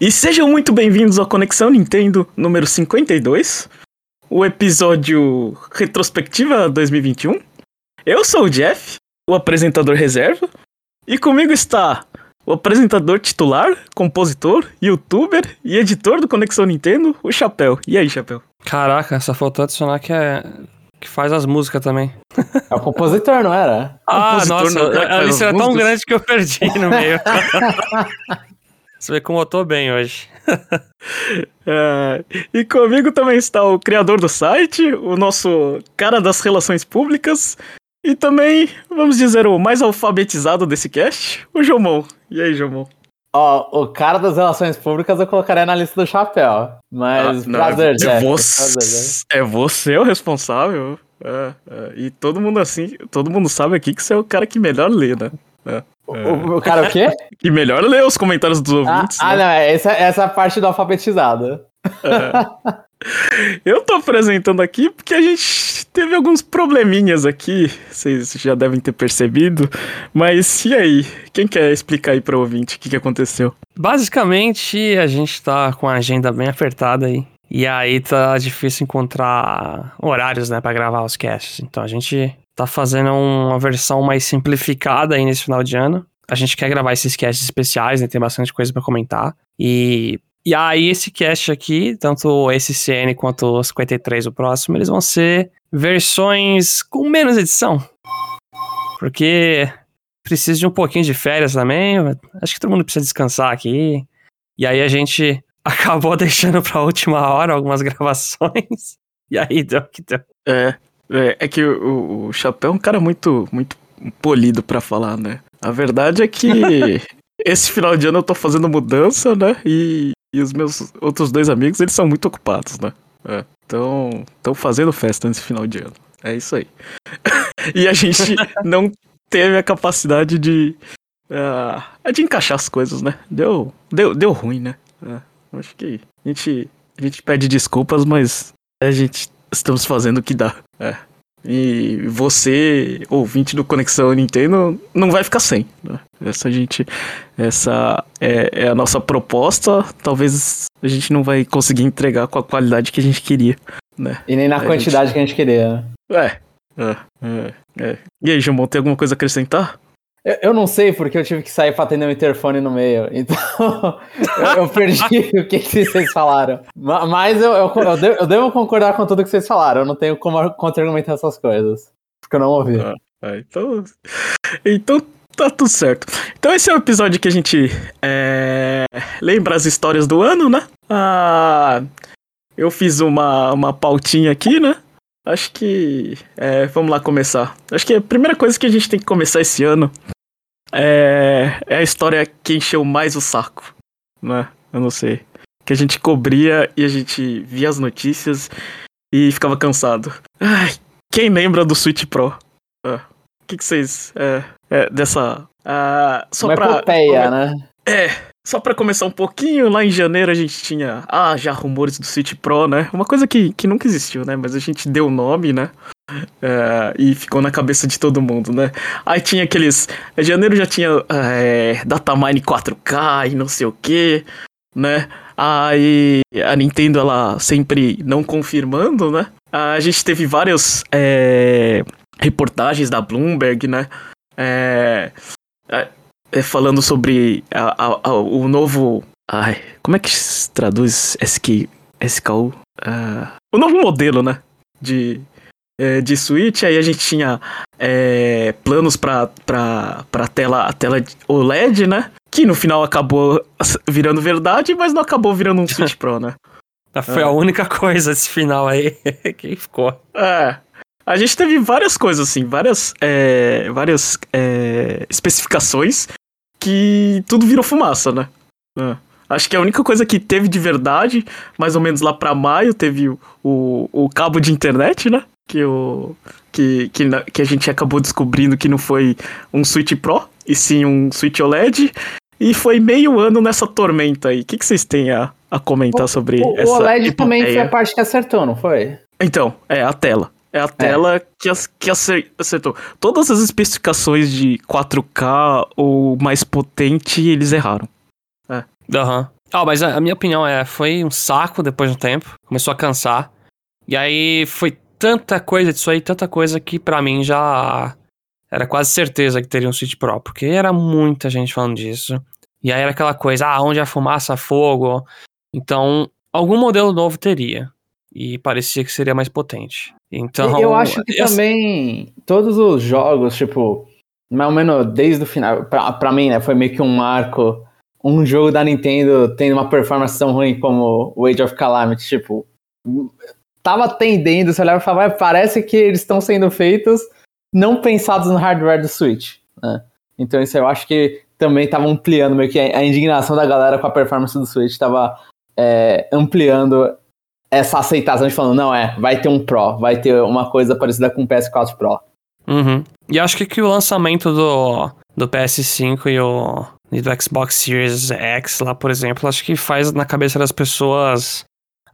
E sejam muito bem-vindos ao Conexão Nintendo número 52, o episódio Retrospectiva 2021. Eu sou o Jeff, o apresentador reserva, e comigo está o apresentador titular, compositor, youtuber e editor do Conexão Nintendo, o Chapéu. E aí, Chapéu? Caraca, só faltou adicionar que é que faz as músicas também. É o compositor, não era? Ah, Compositor nossa, não, é, a faz lista era tão grande que eu perdi no meio. Você vê como eu tô bem hoje. É, e comigo também está o criador do site, o nosso cara das relações públicas, e também, vamos dizer, o mais alfabetizado desse cast, o Jomon. E aí, Jomon? Ó, o cara das relações públicas eu colocaria na lista do chapéu. Mas, Ah, não, prazer, é, Jeff. você, prazer. é você o responsável. É, é, e todo mundo assim, todo mundo sabe aqui que você é o cara que melhor lê, né? O, o- o cara o quê? Que melhor lê os comentários dos ah, ouvintes. ah, né? não, é essa, essa é a parte do alfabetizado. Eu tô apresentando aqui porque a gente teve alguns probleminhas aqui, vocês já devem ter percebido. Mas e aí? Quem quer explicar aí pro ouvinte o que, que aconteceu? Basicamente, a gente tá com a agenda bem apertada aí. E aí tá difícil encontrar horários, né, pra gravar os casts. Então a gente tá fazendo uma versão mais simplificada aí nesse final de ano. A gente quer gravar esses casts especiais, né, tem bastante coisa pra comentar. E, e aí esse cast aqui, tanto esse CN quanto o 53, o próximo, eles vão ser versões com menos edição. Porque precisa de um pouquinho de férias também. Acho que todo mundo precisa descansar aqui. E aí a gente acabou deixando pra última hora algumas gravações. E aí deu que deu. É, é, é que o, o Chapéu é um cara muito, muito polido pra falar, né? A verdade é que esse final de ano eu tô fazendo mudança, né? E, e os meus outros dois amigos, eles são muito ocupados, né? É, então, estão fazendo festa nesse final de ano. É isso aí. e a gente não teve a capacidade de, ah, de encaixar as coisas, né? Deu, deu, deu ruim, né? É, acho que a gente, a gente pede desculpas, mas a gente estamos fazendo o que dá. É. E você, ouvinte do Conexão Nintendo, não vai ficar sem. né? Essa gente. Essa é, é a nossa proposta. Talvez a gente não vai conseguir entregar com a qualidade que a gente queria. Né? E nem na A quantidade que a gente queria. É. É, é, é. E aí, Jamon, tem alguma coisa a acrescentar? Eu, eu não sei porque eu tive que sair pra atender o interfone no meio. Então, eu, eu perdi o que, que vocês falaram. Ma- Mas eu, eu, eu, devo, eu devo concordar com tudo que vocês falaram. Eu não tenho como contra-argumentar essas coisas. Porque eu não ouvi. Ah. É, então, então tá tudo certo. Então esse é o episódio que a gente é, lembra as histórias do ano, né? Ah, eu fiz uma, uma pautinha aqui, né? Acho que. é, vamos lá começar. Acho que a primeira coisa que a gente tem que começar esse ano é, é a história que encheu mais o saco, né? Eu não sei. Que a gente cobria e a gente via as notícias e ficava cansado. Ai, quem lembra do Switch Pro? Ah, O que, que vocês. É, é, dessa. ah, só Uma pra. epopeia, né? É, só pra começar um pouquinho, lá em janeiro a gente tinha. Ah, já rumores do Switch Pro, né? Uma coisa que, que nunca existiu, né? Mas a gente deu o nome, né? É, e ficou na cabeça de todo mundo, né? Aí tinha aqueles. Janeiro já tinha é, datamine 4K e não sei o que, né? Aí a Nintendo, ela sempre não confirmando, né? A gente teve várias é, reportagens da Bloomberg, né? É, é, é, falando sobre a- a- a- o novo. Ai, como é que se traduz SQ, SKU? Ah, o novo modelo, né? De, é, de Switch. Aí a gente tinha é, planos pra, pra, pra tela, a tela OLED, né? Que no final acabou virando verdade, mas não acabou virando um Switch Pro, né? Foi É. a única coisa esse final aí que ficou. É. A gente teve várias coisas, assim, várias, é, várias é, especificações que tudo virou fumaça, né? É. Acho que a única coisa que teve de verdade, mais ou menos lá pra maio, teve o, o, o cabo de internet, né? Que, o, que, que, que a gente acabou descobrindo que não foi um Switch Pro, e sim um Switch OLED. E foi meio ano nessa tormenta aí. O que, que vocês têm a, a comentar sobre O, essa o OLED também foi a parte que acertou, não foi? Então, é a tela. É a tela que, ac- que acer- acertou. Todas as especificações de 4K ou mais potente, eles erraram. Aham. Ah, mas a, a minha opinião é, foi um saco depois de um tempo, começou a cansar. E aí foi tanta coisa disso aí, tanta coisa que pra mim já era quase certeza que teria um Switch Pro, porque era muita gente falando disso. E aí era aquela coisa, ah, onde a fumaça, fogo. Então, algum modelo novo teria. E parecia que seria mais potente. Então. eu acho que eu- também todos os jogos, tipo, mais ou menos desde o final, pra, pra mim, né, foi meio que um marco. Um jogo da Nintendo tendo uma performance tão ruim como o Age of Calamity, tipo, tava tendendo, você olhava e falava, "Ah, parece que eles estão sendo feitos não pensados no hardware do Switch, né? Então isso eu acho que também tava ampliando meio que a indignação da galera com a performance do Switch, tava é, ampliando essa aceitação de falando, não, é, vai ter um Pro, vai ter uma coisa parecida com o PS4 Pro. Uhum. E acho que, que o lançamento do, do PS5 e o e do Xbox Series X lá, por exemplo, acho que faz na cabeça das pessoas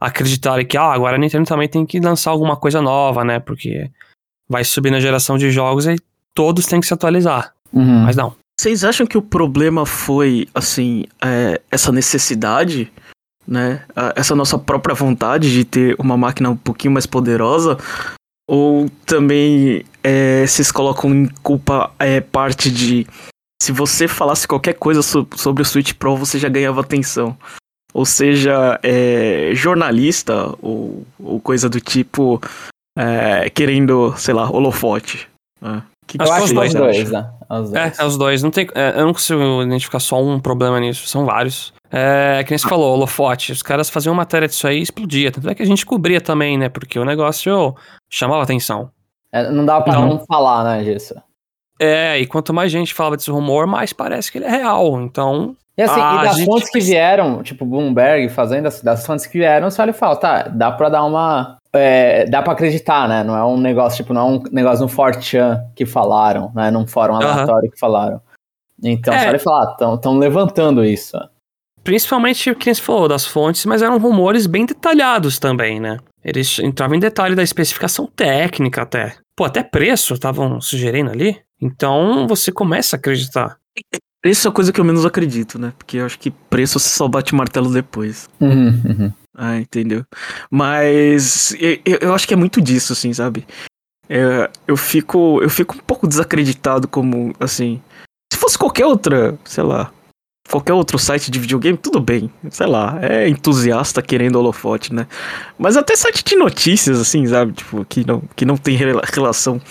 acreditarem que, ah, agora a Nintendo também tem que lançar alguma coisa nova, né? Porque vai subir na geração de jogos e todos têm que se atualizar. Uhum. Mas não. Vocês acham que o problema foi, assim, é, essa necessidade, né? a- Essa nossa própria vontade de ter uma máquina um pouquinho mais poderosa? Ou também é, vocês colocam em culpa é, parte de. Se você falasse qualquer coisa so- sobre o Switch Pro, você já ganhava atenção. Ou seja, é, jornalista ou, ou coisa do tipo é, querendo, sei lá, holofote. né? Que que Eu acho os que dois, os dois, né? Os dois. É, é os dois. Não tem, é, eu não consigo identificar só um problema nisso, são vários. É, que nem você falou, holofote. Os caras faziam matéria disso aí e explodia. Tanto é que a gente cobria também, né? Porque o negócio chamava atenção. É, não dava pra Então- não falar, né, disso. É, e quanto mais gente falava desse rumor, mais parece que ele é real. Então, E assim, e das gente fontes que vieram, tipo Bloomberg fazendo, assim, das fontes que vieram, você olha e fala, tá, dá pra dar uma. é, dá pra acreditar, né? Não é um negócio, tipo, não é um negócio no 4chan que falaram, né? Num fórum aleatório que falaram. Então, É. você olha e fala, ah, estão levantando isso. principalmente o que você falou das fontes, mas eram rumores bem detalhados também, né? Eles entravam em detalhe da especificação técnica até. Pô, até preço estavam sugerindo ali. Então você começa a acreditar. Isso é a coisa que eu menos acredito, né? Porque eu acho que preço você só bate martelo depois. Uhum, uhum. Ah, entendeu? Mas eu, eu- acho que é muito disso, assim, sabe? É, eu fico eu fico um pouco desacreditado como, assim... Se fosse qualquer outra, sei lá... Qualquer outro site de videogame, tudo bem. Sei lá, é entusiasta querendo holofote, né? Mas até site de notícias, assim, sabe? Tipo, que não, que não tem rela- relação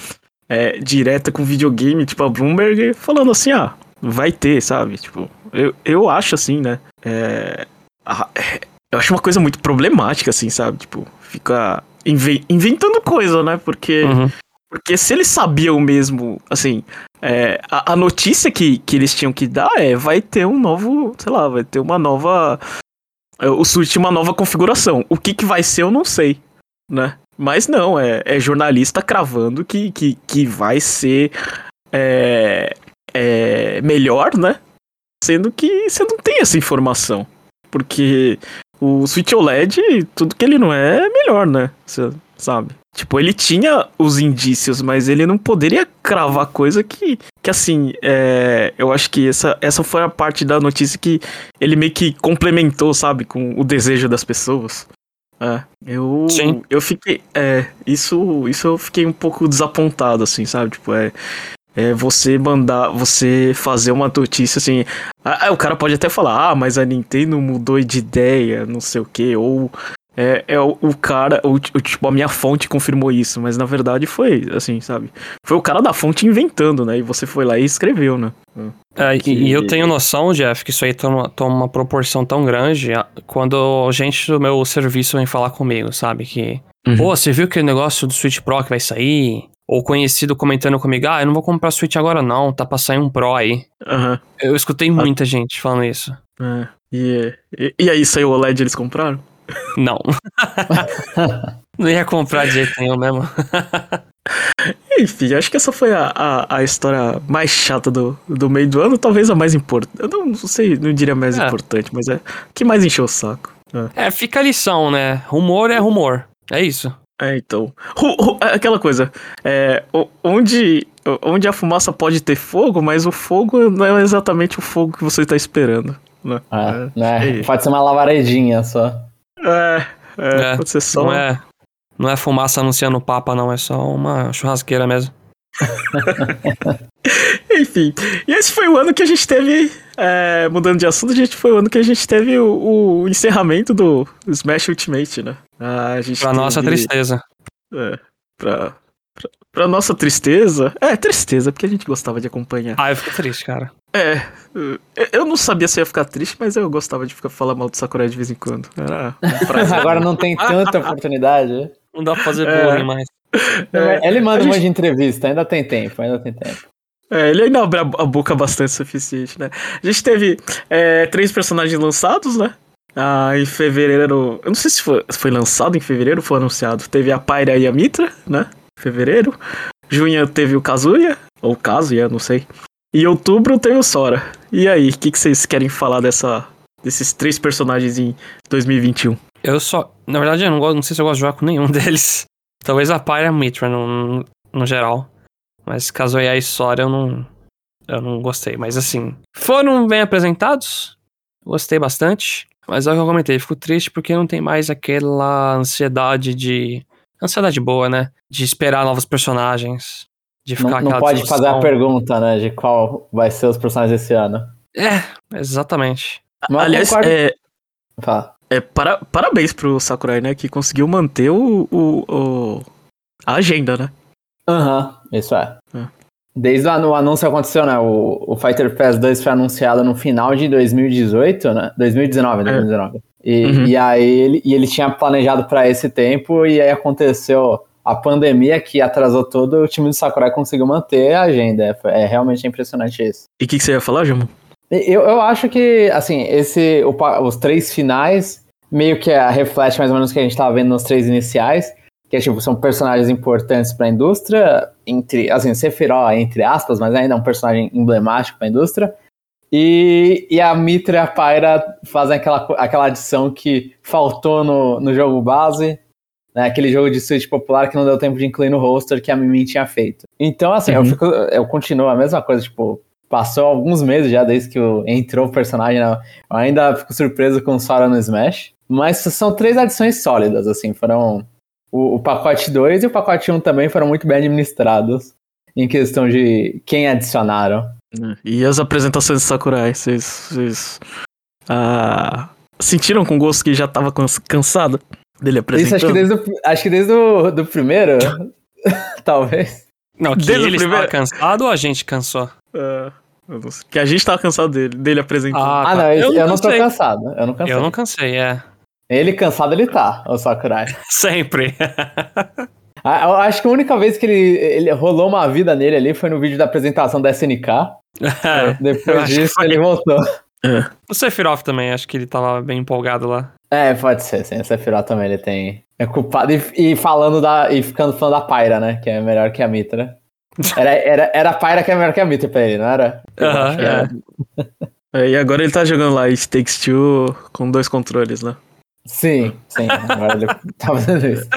é, direta com videogame, tipo a Bloomberg, falando assim, ah, vai ter, sabe? Tipo, eu, eu acho assim, né? É, a- é, eu acho uma coisa muito problemática, assim, sabe? Tipo, fica inve- inventando coisa, né? Porque, Uhum. porque se eles sabiam mesmo, assim, é, a, a notícia que, que eles tinham que dar é, vai ter um novo, sei lá, vai ter uma nova, é, o Switch uma nova configuração. O que que vai ser eu não sei, né? Mas não, é, é jornalista cravando que, que, que vai ser é, é, melhor, né? Sendo que você não tem essa informação. Porque o Switch OLED, tudo que ele não é, é melhor, né? Você sabe? Tipo, ele tinha os indícios, mas ele não poderia cravar coisa que, que assim, é, eu acho que essa, essa foi a parte da notícia que ele meio que complementou, sabe? Com o desejo das pessoas. É, eu, Sim. eu fiquei, é, isso, isso eu fiquei um pouco desapontado, assim, sabe? Tipo, é, é você mandar, você fazer uma notícia assim, ah, ah, o cara pode até falar, ah, mas a Nintendo mudou de ideia, não sei o que, ou é, é o, o cara, o, o- tipo, a minha fonte confirmou isso, mas na verdade foi, assim, sabe? Foi o cara da fonte inventando, né? E você foi lá e escreveu, né? É, e- Que- E eu tenho noção, Jeff, que isso aí toma, toma uma proporção tão grande a- quando gente do meu serviço vem falar comigo, sabe? Que, Uhum. pô, você viu aquele negócio do Switch Pro que vai sair? Ou conhecido comentando comigo, ah, eu não vou comprar Switch agora não, tá pra sair um Pro aí. Aham. Eu escutei muita gente falando isso. é. E, e, e aí saiu o OLED eles compraram? Não. não ia comprar de jeito nenhum mesmo. Enfim, acho que essa foi a, a, a história mais chata do, do meio do ano, talvez a mais importante. Eu não, não sei, não diria mais É. importante, mas é que mais encheu o saco. É. É, fica a lição, né? Rumor é rumor. É isso. É, então. Ru- ru- é aquela coisa. É, onde, onde a fumaça pode ter fogo, mas o fogo não é exatamente o fogo que você tá esperando. né? É, né? sei. Pode ser uma lavaredinha só. É, é, É, pode ser só. Não é, não é fumaça anunciando o Papa, não. É só uma churrasqueira mesmo. Enfim, e esse foi o ano que a gente teve, é, mudando de assunto, a gente foi o ano que a gente teve o, o encerramento do Smash Ultimate, né? Ah, A gente Pra nossa tristeza. É, pra, pra, pra nossa tristeza. É, tristeza, porque a gente gostava de acompanhar. Ah, eu fico triste, cara. É, eu- não sabia se eu ia ficar triste, mas eu gostava de ficar falar mal do Sakurai de vez em quando. Era um prazer. Agora não tem tanta oportunidade. Não dá pra fazer É. bullying mais. É, Ele manda um gente- monte de entrevista, ainda tem tempo, ainda tem tempo. É, ele ainda abre a, boca bastante suficiente, né? A gente teve é, três personagens lançados, né? Ah, em fevereiro. Eu não sei se foi, se foi lançado em fevereiro ou foi anunciado. Teve a Pyra e a Mitra, né? Fevereiro. Junho teve o Kazuya, ou Kazuya, não sei. E outubro teve o Sora. E aí, o que, que vocês querem falar dessa, desses três personagens em 2021? Eu só. Na verdade, eu não, gosto, não sei se eu gosto de jogar com nenhum deles. Talvez a Pyre e a Mitra no, no, no geral. Mas Kazuya e Sora eu não. Eu não gostei. Mas assim. Foram bem apresentados. Gostei bastante. Mas é o que eu comentei. Fico triste porque não tem mais aquela ansiedade de. Ansiedade boa, né? De esperar novos personagens. De ficar Não, não pode fazer a discussão. pergunta, né, de qual vai ser os personagens desse ano. É, exatamente. Mas Aliás, concordo- é, Fala. é, para, parabéns pro Sakurai, né? Que conseguiu manter o, o, o- a agenda, né? Aham, isso é. É. Desde o anu- o anúncio aconteceu, né? O, o Fighter Pass 2 foi anunciado no final de 2018, né? 2019, 2019. E, Uhum. e aí ele, e ele tinha planejado pra esse tempo, e aí aconteceu a pandemia que atrasou todo, o time do Sakurai conseguiu manter a agenda. É, é realmente impressionante isso. E o que, que você ia falar, Jamu? Eu, eu acho que, assim, esse, o os três finais meio que é, reflete mais ou menos o que a gente tava vendo nos três iniciais, que é, tipo, são personagens importantes pra indústria, entre, assim, Sephiroth, entre aspas, mas ainda é um personagem emblemático pra indústria. E, e a Mitra e a Pyra fazem aquela, aquela adição que faltou no, no jogo base, né, aquele jogo de Switch popular que não deu tempo de incluir no roster que a Mimi tinha feito. Então, assim, eu, Uhum. fico, eu continuo a mesma coisa, tipo, passou alguns meses já desde que o- entrou o personagem, né? eu ainda fico surpreso com o Sora no Smash, mas são três adições sólidas, assim, foram o, o pacote 2 e o pacote 1 um também foram muito bem administrados em questão de quem adicionaram. E as apresentações de Sakurai, vocês. ah, sentiram com gosto que já tava cans- cansado dele Isso apresentando? acho que desde o, acho que desde o do primeiro, talvez. Não, que Desde o ele primeiro- cansado ou a gente cansou? Eu não sei. que a gente tava cansado dele, dele apresentando. Ah, Ah, tá. não, eu, eu não tô cansei. cansado, eu não cansei. Eu não cansei, é. Ele cansado ele tá, o Sakurai. Sempre. Ah, Eu acho que a única vez que ele, ele rolou uma vida nele ali foi no vídeo da apresentação da SNK. É, eu Depois disso foi. ele voltou. O Sephiroth também, acho que ele tava bem empolgado lá. É, pode ser, sim. O Sephiroth também ele tem. É culpado. E, e falando da. E ficando falando da Pyra, né? Que é melhor que a Mitra. Era, era, era a Pyra que é melhor que a Mitra pra ele, não era? Aham, acho que é. era. É, e agora ele tá jogando lá It Takes Two com dois controles, né? Sim, sim. Agora ele tá fazendo isso.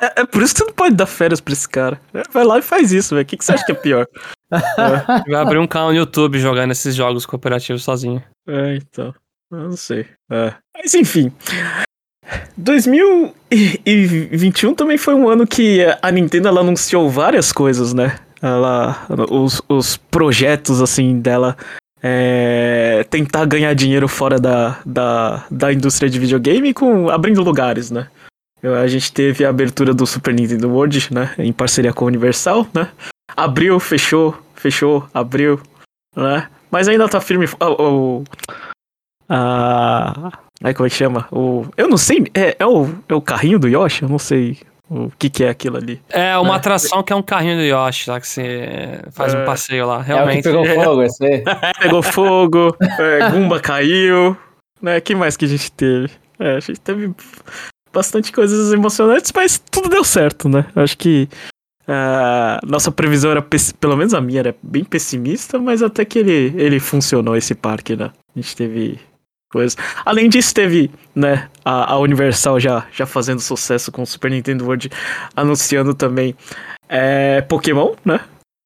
É, é por isso que você não pode dar férias pra esse cara. É, vai lá e faz isso, velho. O que, que você acha que é pior? Vai abrir um canal no YouTube jogando esses jogos cooperativos sozinho. É, então. Eu não sei. É. Mas enfim. 2021 também foi um ano que a Nintendo ela anunciou várias coisas, né? Ela, os, os projetos assim dela é, tentar ganhar dinheiro fora da, da, da indústria de videogame com abrindo lugares, né? A gente teve a abertura do Super Nintendo World, né? Em parceria com a Universal, né? Abriu, fechou, fechou, abriu, né? Mas ainda tá firme. O, o, a, ai, como é que chama? O, eu não sei. É, é, o, é o carrinho do Yoshi? Eu não sei o que, que é aquilo ali. É uma É. atração que é um carrinho do Yoshi, lá que você faz É. um passeio lá. É o que Realmente. pegou fogo, esse aí. Pegou fogo, é, Gumba caiu, né? que mais que a gente teve? É, a gente teve bastante coisas emocionantes, mas tudo deu certo, né? Eu acho que a nossa previsão era, pelo menos a minha, era bem pessimista, mas até que ele, ele funcionou, esse parque, né? A gente teve coisas. Além disso, teve, né, a, a Universal já, já fazendo sucesso com o Super Nintendo World, anunciando também é, Pokémon, né?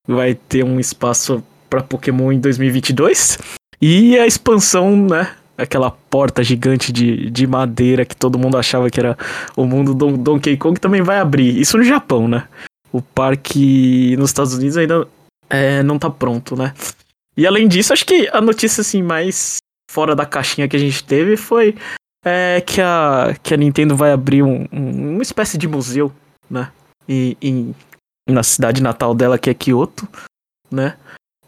Vai ter um espaço pra Pokémon em 2022. E a expansão, né? aquela porta gigante de, de madeira que todo mundo achava que era o mundo do Donkey Kong também vai abrir. Isso no Japão, né? O parque nos Estados Unidos ainda é, não tá pronto, né? E além disso, acho que a notícia assim mais fora da caixinha que a gente teve foi é, que, a, que a Nintendo vai abrir um, um, uma espécie de museu, né? E, em, na cidade natal dela, que é Kyoto, né?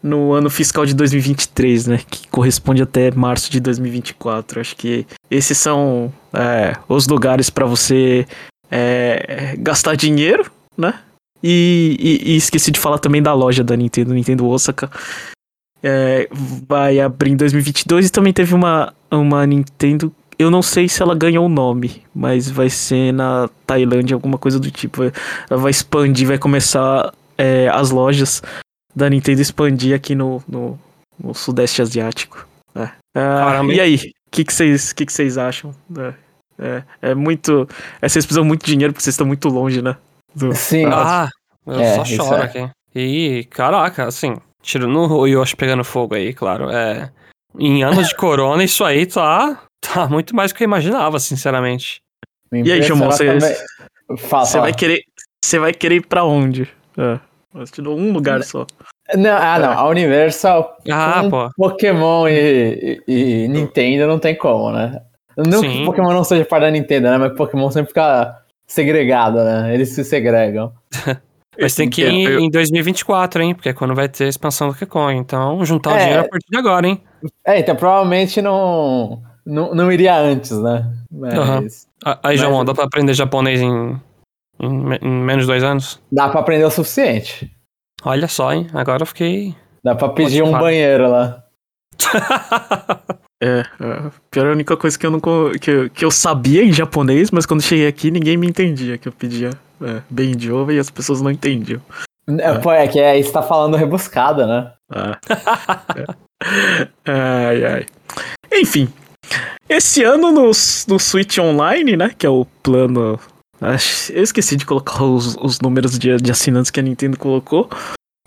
No ano fiscal de 2023, né? Que corresponde até março de 2024. Acho que esses são é, os lugares para você é, gastar dinheiro, né? E, e, e, esqueci de falar também da loja da Nintendo, Nintendo Osaka. É, vai abrir em 2022 e também teve uma, uma Nintendo. Eu não sei se ela ganhou o nome, mas vai ser na Tailândia, alguma coisa do tipo. Ela vai expandir, vai começar é, as lojas da Nintendo expandir aqui no, no, no Sudeste Asiático. É. Ah, e aí, o que vocês que que que acham? É, é, é muito. É, vocês precisam muito de dinheiro porque vocês estão muito longe, né? Do... Sim. Ah, eu é, só choro é. aqui. E, caraca, assim, tirando o Yoshi pegando fogo aí, claro, é. Em anos de corona, isso aí tá, tá muito mais do que eu imaginava, sinceramente. E aí, Jamon, você, você vai querer. Você vai querer ir pra onde? É. Te dou um lugar só. Não, ah, não. A Universal. Ah, pô. Pokémon e, e, e, Nintendo não tem como, né? Não Sim. que Pokémon não seja parte da Nintendo, né? Mas Pokémon sempre fica segregado, né? Eles se segregam. Mas tem que ir em 2024, hein? Porque é quando vai ter a expansão do Kekon. Então, juntar o é, dinheiro a partir de agora, hein? É, então provavelmente não, não, não iria antes, né? Mas, uhum. Aí, João, dá pra aprender japonês em, em, em menos de dois anos? Dá pra aprender o suficiente. Olha só, hein? Agora eu fiquei. Dá pra pedir motivado. um banheiro lá. é, é, pior é a única coisa que eu não que, eu, que eu sabia em japonês, mas quando cheguei aqui ninguém me entendia, que eu pedia é, bem idioma e as pessoas não entendiam. É, Pô, é que aí você tá falando rebuscada, né? É. ai, ai. Enfim, esse ano no, no Switch Online, né, que é o plano eu esqueci de colocar os, os números de, de assinantes que a Nintendo colocou.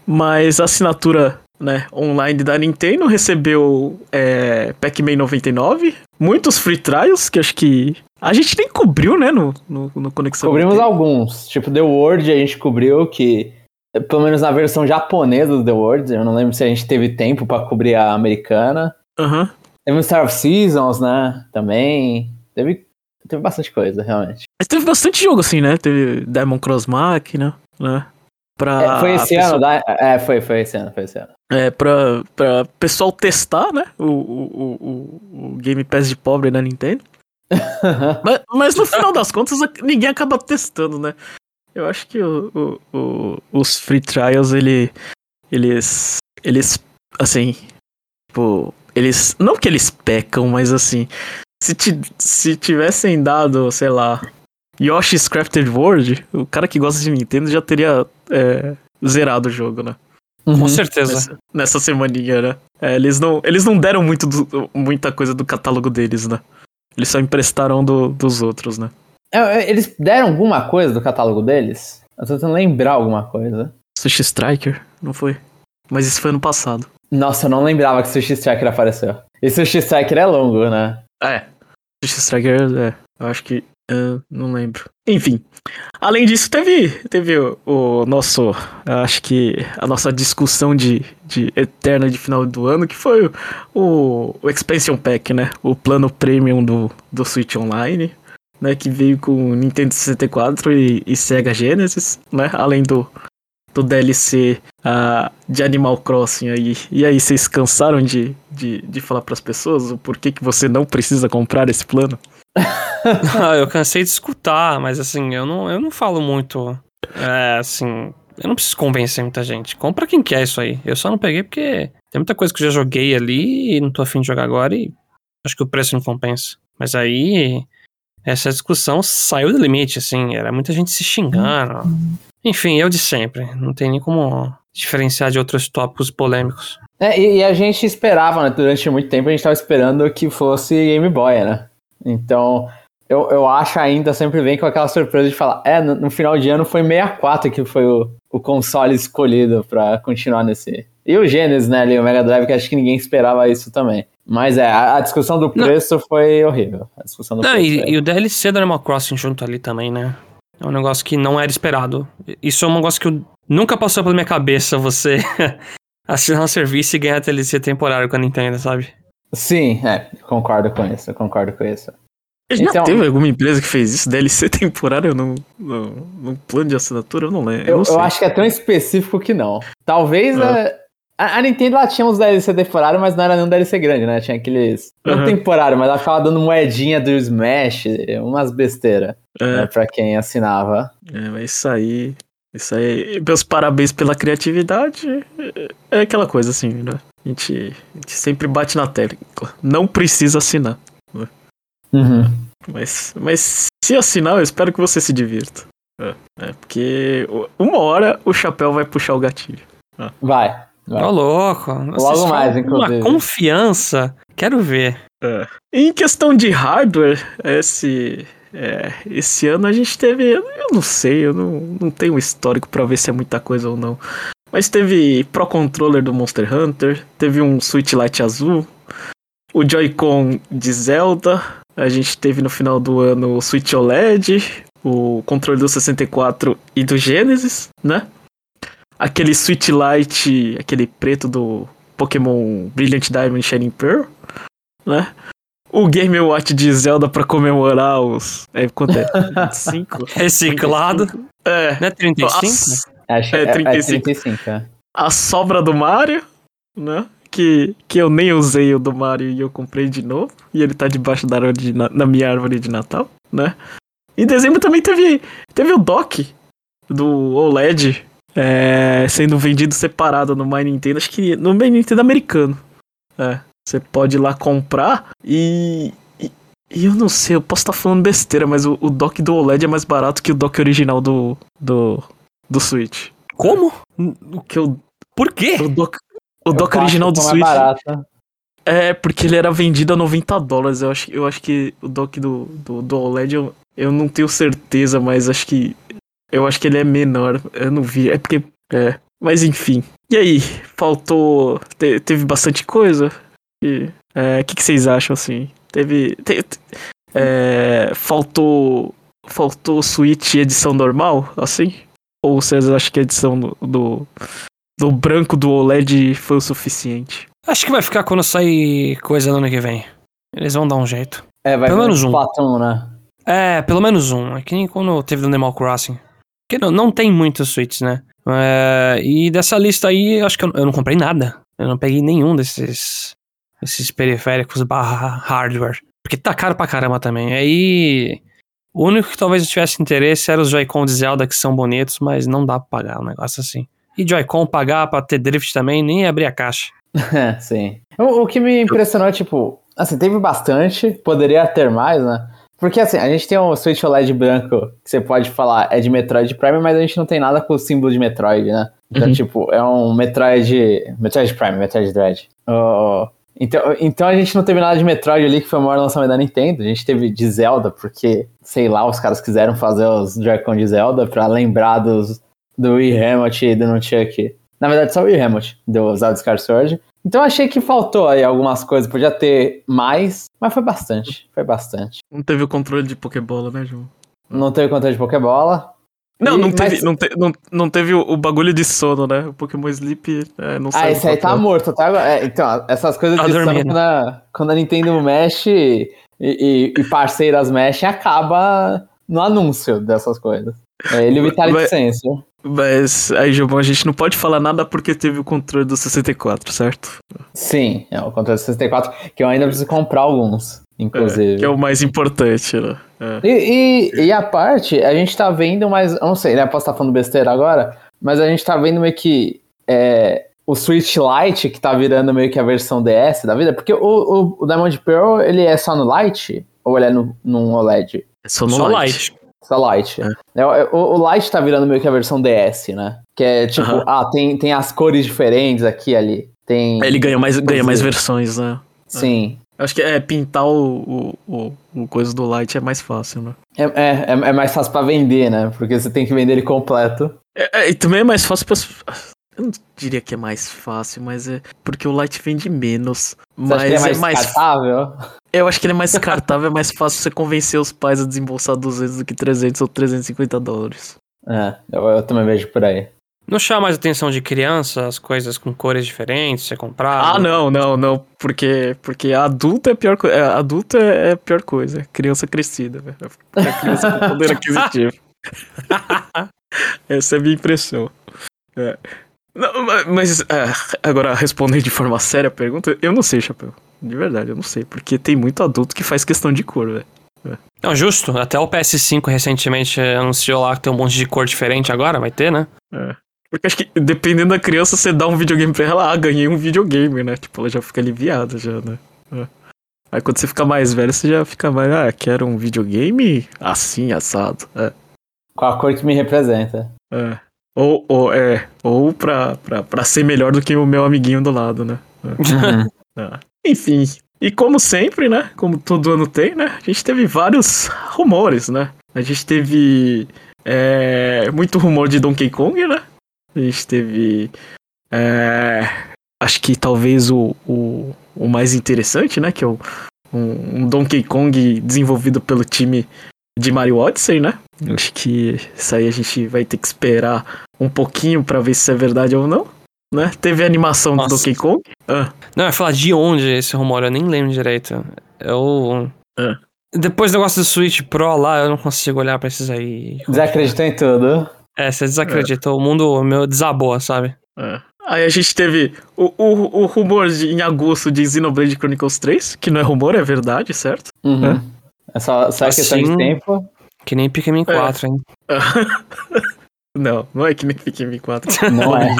Mas a assinatura né, online da Nintendo recebeu é, Pac-Man 99, muitos free trials, que acho que a gente nem cobriu, né, no, no, no Conexão. Cobrimos alguns, tipo The World a gente cobriu, que pelo menos na versão japonesa do The World, eu não lembro se a gente teve tempo para cobrir a americana. Aham. Uhum. Teve Star of Seasons, né, também. Teve teve bastante coisa, realmente. Mas teve bastante jogo, assim, né? Teve Diamond Cross Machina, né? Pra é, foi esse pessoa... ano, da... é, foi, foi esse ano, foi esse ano. É, pra, pra pessoal testar, né? O, o, o, o Game Pass de pobre da Nintendo. mas, mas, no final das contas, ninguém acaba testando, né? Eu acho que o, o, os free trials, ele, eles, eles, assim, tipo, eles, não que eles pecam, mas assim, se, se tivessem dado, sei lá, Yoshi's Crafted World, o cara que gosta de Nintendo já teria é, zerado o jogo, né? Uhum, Com certeza. Nessa, nessa semaninha, né? É, eles, não, eles não deram muito do, muita coisa do catálogo deles, né? Eles só emprestaram do, dos outros, né? É, é, eles deram alguma coisa do catálogo deles? Eu tô tentando lembrar alguma coisa. Sushi Striker? Não foi. Mas isso foi ano passado. Nossa, eu não lembrava que Sushi Striker apareceu. E Sushi Striker é longo, né? É, Striker, é, eu acho que. Uh, não lembro. Enfim. Além disso, teve, teve o, o, nosso. Acho que a nossa discussão de, de eterna de final do ano, que foi o, o Expansion Pack, né? O plano premium do, do Switch Online. Né, que veio com Nintendo 64 e, e Sega Genesis, né? Além do, do DLC uh, de Animal Crossing aí. E aí, vocês cansaram de, de, de falar para as pessoas o porquê que você não precisa comprar esse plano? Ah, eu cansei de escutar, mas assim, eu não, eu não falo muito. É, assim, eu não preciso convencer muita gente. Compra quem quer isso aí. Eu só não peguei porque tem muita coisa que eu já joguei ali e não tô afim de jogar agora e acho que o preço não compensa. Mas aí, essa discussão saiu do limite, assim, era muita gente se xingando. Enfim, eu de sempre. Não tem nem como diferenciar de outros tópicos polêmicos. É, e, e a gente esperava, né? Durante muito tempo a gente estava esperando que fosse Game Boy, né? Então, eu, eu acho ainda sempre vem com aquela surpresa de falar, é, no, no final de ano foi 64 que foi o, o console escolhido pra continuar nesse. E o Genesis, né, ali, o Mega Drive, que acho que ninguém esperava isso também. Mas é, a, a discussão do preço Não. foi horrível. A discussão do Não, preço e, e, o DLC do Animal Crossing junto ali também, né? É um negócio que não era esperado. Isso é um negócio que eu, nunca passou pela minha cabeça você assinar um serviço e ganhar DLC temporário com a Nintendo, sabe? Sim, é, concordo com isso, concordo com isso. Já então, teve alguma empresa que fez isso? DLC temporário no, no, no plano de assinatura? Eu não lembro. Eu, eu, eu, acho que é tão específiimo que não. Talvez é. a, a, Nintendo lá tinha uns DLC temporário, mas não era nenhum DLC grande, né? Tinha aqueles. Não uhum. temporário, mas ela ficava dando moedinha do Smash, umas besteiras. É. Né, pra quem assinava. É, mas isso aí. Isso aí. Meus parabéns pela criatividade. É aquela coisa assim, né? A gente, a gente sempre bate na tecla. Não precisa assinar. Né? Uhum. Mas, mas se assinar, eu espero que você se divirta. É, é porque uma hora o chapéu vai puxar o gatilho. É. Vai. Vai. Ô, louco. Logo mais, inclusive. Uma confiança. Quero ver. É. Em questão de hardware, esse, é, esse ano a gente teve. Eu não sei, eu não, não tenho histórico para ver se é muita coisa ou não. Mas teve Pro Controller do Monster Hunter, teve um Switch Lite azul, o Joy-Con de Zelda, a gente teve no final do ano o Switch OLED, o controle do 64 e do Genesis, né? Aquele Switch Lite, aquele preto do Pokémon Brilliant Diamond Shining Pearl, né? O Game Watch de Zelda pra comemorar os. É, quanto é? 25? Reciclado. É. Não é 35? Acho é, 35. É 35 é. A sobra do Mario, né? Que, que eu nem usei o do Mario e eu comprei de novo. E ele tá debaixo da árvore na minha árvore de Natal, né? Em dezembro também teve, teve o dock do OLED é, sendo vendido separado no My Nintendo, acho que no My Nintendo americano. É, você pode ir lá comprar e, e, e, eu não sei, eu posso estar tá falando besteira, mas o, o dock do OLED é mais barato que o dock original do, do, do Switch. Como? O que eu. Por quê? O dock, o dock original do Switch. É, porque ele era vendido a 90 dólares. Eu acho, eu acho que o dock do, do, do OLED eu, eu não tenho certeza, mas acho que. Eu acho que ele é menor. Eu não vi. É porque. É. Mas enfim. E aí? Faltou. Te, teve bastante coisa? O é, que, que vocês acham assim? Teve. Te, é, faltou. Faltou Switch edição normal, assim? Ou vocês acham que a edição do, do, do branco do OLED foi o suficiente? Acho que vai ficar quando sair coisa no ano que vem. Eles vão dar um jeito. É, vai pelo menos um. Platão, né? É, pelo menos um. É que nem quando teve no Animal Crossing. Que não, não tem muitos suítes, né? É, e dessa lista aí, acho que eu, eu, não comprei nada. Eu não peguei nenhum desses, desses periféricos barra hardware. Porque tá caro pra caramba também. Aí o único que talvez eu tivesse interesse era os Joy-Con de Zelda, que são bonitos, mas não dá pra pagar um negócio assim. E Joy-Con pagar pra ter drift também, nem abrir a caixa. Sim. O, o, que me impressionou é, tipo, assim, teve bastante, poderia ter mais, né? Porque assim, a gente tem um Switch OLED branco que você pode falar é de Metroid Prime, mas a gente não tem nada com o símbolo de Metroid, né? Então, uhum. tipo, é um Metroid. Metroid Prime, Metroid Dread. Uh, então, então a gente não teve nada de Metroid ali, que foi o maior lançamento da Nintendo. A gente teve de Zelda, porque, sei lá, os caras quiseram fazer os Joy-Con de Zelda pra lembrar dos, do Wii Hammock e do Nunchuck. Na verdade, só o Wii Hammock, do Zelda Scar Sword. Então achei que faltou aí algumas coisas, podia ter mais, mas foi bastante, foi bastante. Não teve o controle de Pokébola, né, João? Não teve o controle de Pokébola. Não, não, teve, mas... não, te, não, não teve o, o, bagulho de sono, né? O Pokémon Sleep é, não Ah, esse aí tá morto, tá? É, então, essas coisas tá de dormindo. sono, quando a, quando a Nintendo mexe e, e, e, parceiras mexem, acaba no anúncio dessas coisas. É ele e o Vitality mas, Sense. Mas aí, Gilbão, a gente não pode falar nada porque teve o controle do 64, certo? Sim, é o controle do 64, que eu ainda preciso comprar alguns, inclusive. É, que é o mais importante, né? É. E, e, e, a parte, a gente tá vendo mais. não sei, né? Posso estar tá falando besteira agora, mas a gente tá vendo meio que é, o Switch Lite, que tá virando meio que a versão DS da vida, porque o, o, o Diamond Pearl, ele é só no Lite? Ou ele é no, num OLED? É só no só Lite. Só Lite. É. é. O, o Lite tá virando meio que a versão DS, né? Que é tipo, uh -huh. ah, tem, tem as cores diferentes aqui e ali. Tem. Ele ganha mais, ganha mais versões, né? Sim. Acho que é pintar o, o, o, o coisa do Light é mais fácil, né? É, é, é- é mais fácil pra vender, né? Porque você tem que vender ele completo. É, é, e também é mais fácil pra. Eu não diria que é mais fácil, mas é porque o Light vende menos. Você acha Mas é mais, é mais. descartável? Eu acho que ele é mais descartável, é mais fácil você convencer os pais a desembolsar 200 do que 300 ou 350 dólares. É, eu, eu também vejo por aí. Não chama mais atenção de criança, as coisas com cores diferentes, você comprar. Ah, não, não, não. Porque, porque adulto é pior coisa. Adulto é, é pior coisa. Criança crescida, velho. É criança com poder aquisitivo. Essa é a minha impressão. É. Não, ma- mas é, agora respondendo de forma séria a pergunta, eu não sei, Chapéu. De verdade, eu não sei. Porque tem muito adulto que faz questão de cor, velho. Não, justo. Até o PS5 recentemente anunciou lá que tem um monte de cor diferente agora, vai ter, né? É. Porque acho que dependendo da criança, você dá um videogame pra ela, ah, ganhei um videogame, né? Tipo, ela já fica aliviada já, né? É. Aí quando você fica mais velho, você já fica mais, ah, quero um videogame assim, assado. É. Com a cor que me representa. é. Ou, ou, é, ou pra, pra, pra ser melhor do que o meu amiguinho do lado, né? É. Enfim. E como sempre, né? Como todo ano tem, né? A gente teve vários rumores, né? A gente teve é, muito rumor de Donkey Kong, né? A gente teve. é, acho que talvez o, o, o mais interessante, né? Que é o, um, um Donkey Kong desenvolvido pelo time de Mario Odyssey, né? Acho que isso aí a gente vai ter que esperar um pouquinho pra ver se isso é verdade ou não. Né? Teve a animação Nossa. do Donkey Kong. Ah, Não, eu ia falar de onde é esse rumor, eu nem lembro direito. Eu. É. Depois do negócio do Switch Pro lá, eu não consigo olhar pra esses aí. Desacreditou em tudo. É, você desacredita. O mundo meu desabou, sabe? É. Aí a gente teve o, o, o rumor de, em agosto de Xenoblade Chronicles 3, que não é rumor, é verdade, certo? Uhum. É só questão Assim- de tempo. Que nem Pikmin 4, hein? não, não é que nem Pikmin 4. Não é.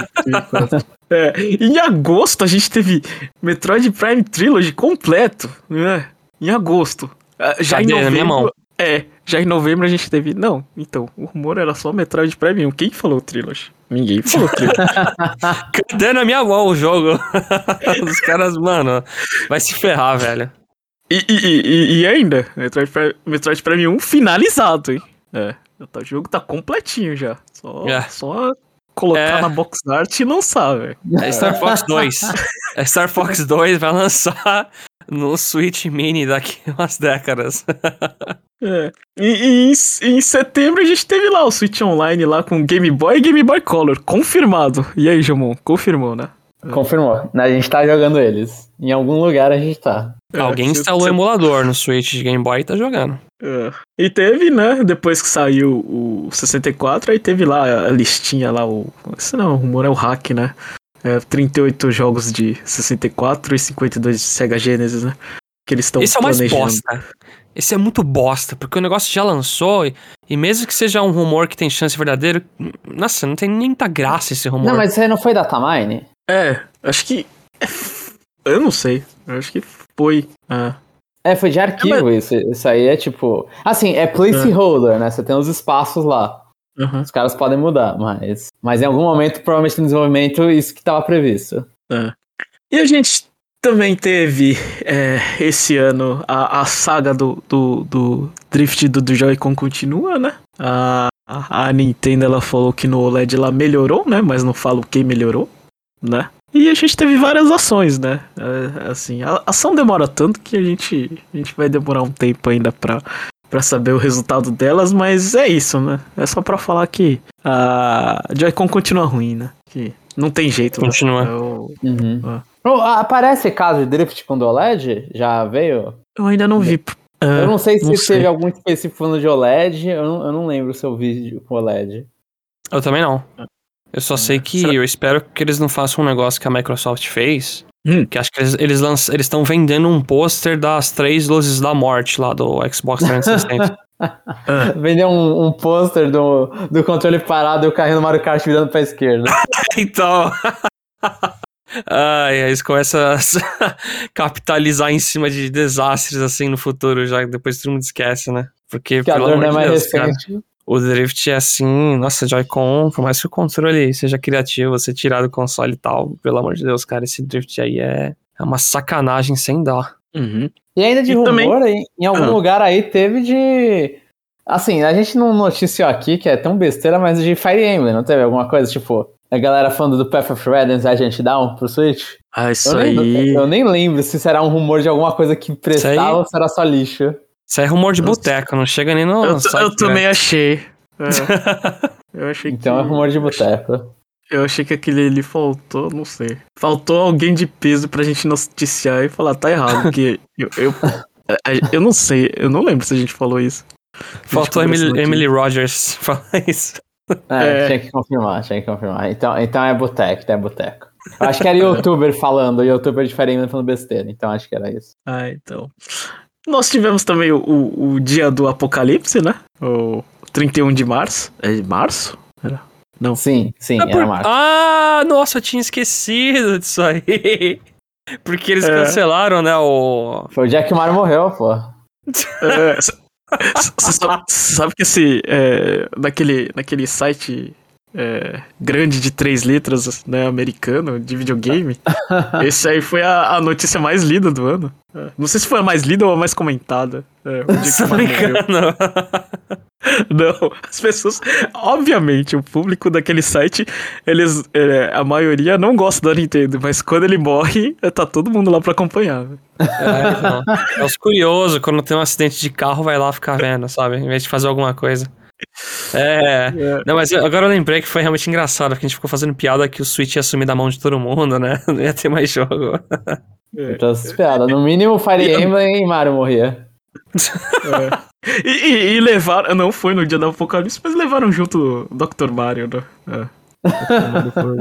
É, em agosto a gente teve Metroid Prime Trilogy completo, né? Em agosto. Ah, Já Cadê? em Na minha novembro. mão. É, já em novembro a gente teve. Não, então, o rumor era só Metroid Prime 1. Quem falou Trilogy? Ninguém falou Trilogy. Cadê na minha mão o jogo? Os caras, mano, vai se ferrar, velho. E, e, e, e ainda, Metroid Prime, Metroid Prime 1 finalizado, hein? É, o jogo tá completinho já. Só, É. só colocar É. na box art e lançar, velho. É Star Fox 2. É Star Fox 2 vai lançar no Switch Mini daqui umas décadas. É. E, e em, em setembro a gente teve lá o Switch Online lá com Game Boy e Game Boy Color. Confirmado. E aí, Jamon? Confirmou, né? Confirmou. A gente tá jogando eles. Em algum lugar a gente tá. É, Alguém instalou o cê- emulador no Switch de Game Boy e tá jogando. É. E teve, né? Depois que saiu o 64, aí teve lá a listinha lá, o. Esse não, o rumor é o hack, né? É, 38 jogos de 64 e 52 de Sega Genesis, né? Que eles estão Esse é mais planejando. bosta. Esse é muito bosta, porque o negócio já lançou e, e mesmo que seja um rumor que tem chance verdadeiro, nossa, não tem nem muita graça esse rumor. Não, mas isso aí não foi Datamine? É, acho que. é Eu não sei. Eu acho que foi. É. É, foi de arquivo isso. Isso aí é tipo. Assim, é placeholder, né? Você tem os espaços lá. Uhum. Os caras podem mudar, mas. Mas em algum momento, provavelmente no desenvolvimento, isso que tava previsto. É. E a gente também teve é, esse ano a, a saga do, do, do Drift do, do Joy-Con continua, né? A, a, Nintendo ela falou que no OLED ela melhorou, né? Mas não fala o que melhorou, né? E a gente teve várias ações, né? É, assim, a ação demora tanto que a gente, a gente vai demorar um tempo ainda pra, pra saber o resultado delas, mas é isso, né? É só pra falar que a Joy-Con continua ruim, né? Que não tem jeito, né? Continua. É o- Uhum. Ah. Oh, aparece caso de drift com do OLED? Já veio? Eu ainda não vi. eu não sei se não teve sei. algum específico no de OLED, eu não, eu não lembro se eu vi com OLED. Eu também não. Eu só sei que Será- eu espero que eles não façam um negócio que a Microsoft fez. Hum. Que acho que eles eles estão vendendo um pôster das três luzes da morte lá do Xbox 360. Vender um, um pôster do, do controle parado e o carrinho do Mario Kart virando pra esquerda. então. Ai, eles começam a capitalizar em cima de desastres assim no futuro, já que depois todo mundo esquece, né? Porque, Que pelo amor não é de Deus, cara, recente. o Drift é assim, nossa, Joy-Con, por mais que o controle seja criativo, você tirar do console e tal, pelo amor de Deus, cara, esse Drift aí é, é uma sacanagem sem dó. Uhum. E ainda de E rumor, também- em algum Ah. lugar aí teve de. Assim, a gente não noticiou aqui, que é tão besteira, mas de Fire Emblem, não teve alguma coisa? Tipo, a galera falando do Path of Redens a gente Down pro Switch? Ah, isso Eu aí. nem, eu nem lembro se será um rumor de alguma coisa que prestava aí- ou se era só lixo. Isso é rumor de boteco, não chega nem no. Eu, eu também achei. É. Eu achei Então é que. rumor de boteco. Eu achei que aquele ali faltou, não sei. Faltou alguém de peso pra gente noticiar e falar, tá errado, porque eu, eu, eu não sei, eu não lembro se a gente falou isso. Faltou Emily. Emily Rogers falar isso. É, É. tinha que confirmar, tinha que confirmar. Então, então é boteco, então é boteco. Eu acho que era youtuber falando, youtuber Emblem falando besteira, então acho que era isso. Ah, então. Nós tivemos também o, o, o dia do apocalipse, né? O 31 de março. É de março? Não. Sim, sim, Ah, era por- Marco. Ah, nossa, eu tinha esquecido disso aí. Porque eles É. cancelaram, né, o... Foi o dia que o Mario morreu, pô. É, Você sabe, que esse. É, naquele, naquele site é, grande de três letras, né, americano, de videogame, esse aí foi a, a notícia mais lida do ano. É, Não sei se foi a mais lida ou a mais comentada. É, o dia que o Mario morreu. Não, as pessoas. Obviamente, o público daquele site, eles. é, a maioria não gosta da Nintendo, mas quando ele morre, tá todo mundo lá pra acompanhar. É, então. É os curiosos, quando tem um acidente de carro, vai lá ficar vendo, sabe? Em vez de fazer alguma coisa. É. Não, mas eu- agora eu lembrei que foi realmente engraçado, porque a gente ficou fazendo piada que o Switch ia sumir da mão de todo mundo, né? Não ia ter mais jogo. É. Eu tô desesperado. No mínimo, Fire Emblem e Mario morria. E, e- e levaram. Não foi no dia do Apocalipse, mas levaram junto o Dr. Mario, né? É.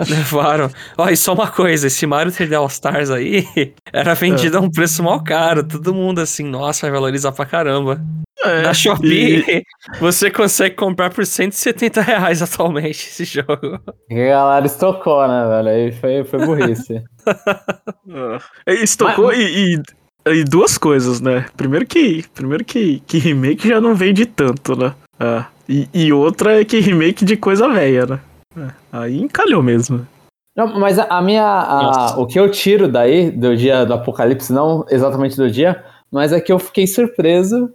Levaram. Ó, e só uma coisa, esse Mario 3D All Stars aí era vendido a um preço mal caro. Todo mundo assim, nossa, vai valorizar pra caramba. É, Na Shopee, e- você consegue comprar por 170 reais atualmente esse jogo. E a galera estocou, né, velho? Aí foi, foi burrice. É, Estocou e, e- e duas coisas, né? Primeiro que, primeiro que, que remake já não vende tanto, né? É. E, e outra é que remake de coisa velha, né? É, Aí encalhou mesmo. Não, mas a, a minha. a- o que eu tiro daí, do dia do apocalipse, não exatamente do dia, mas é que eu fiquei surpreso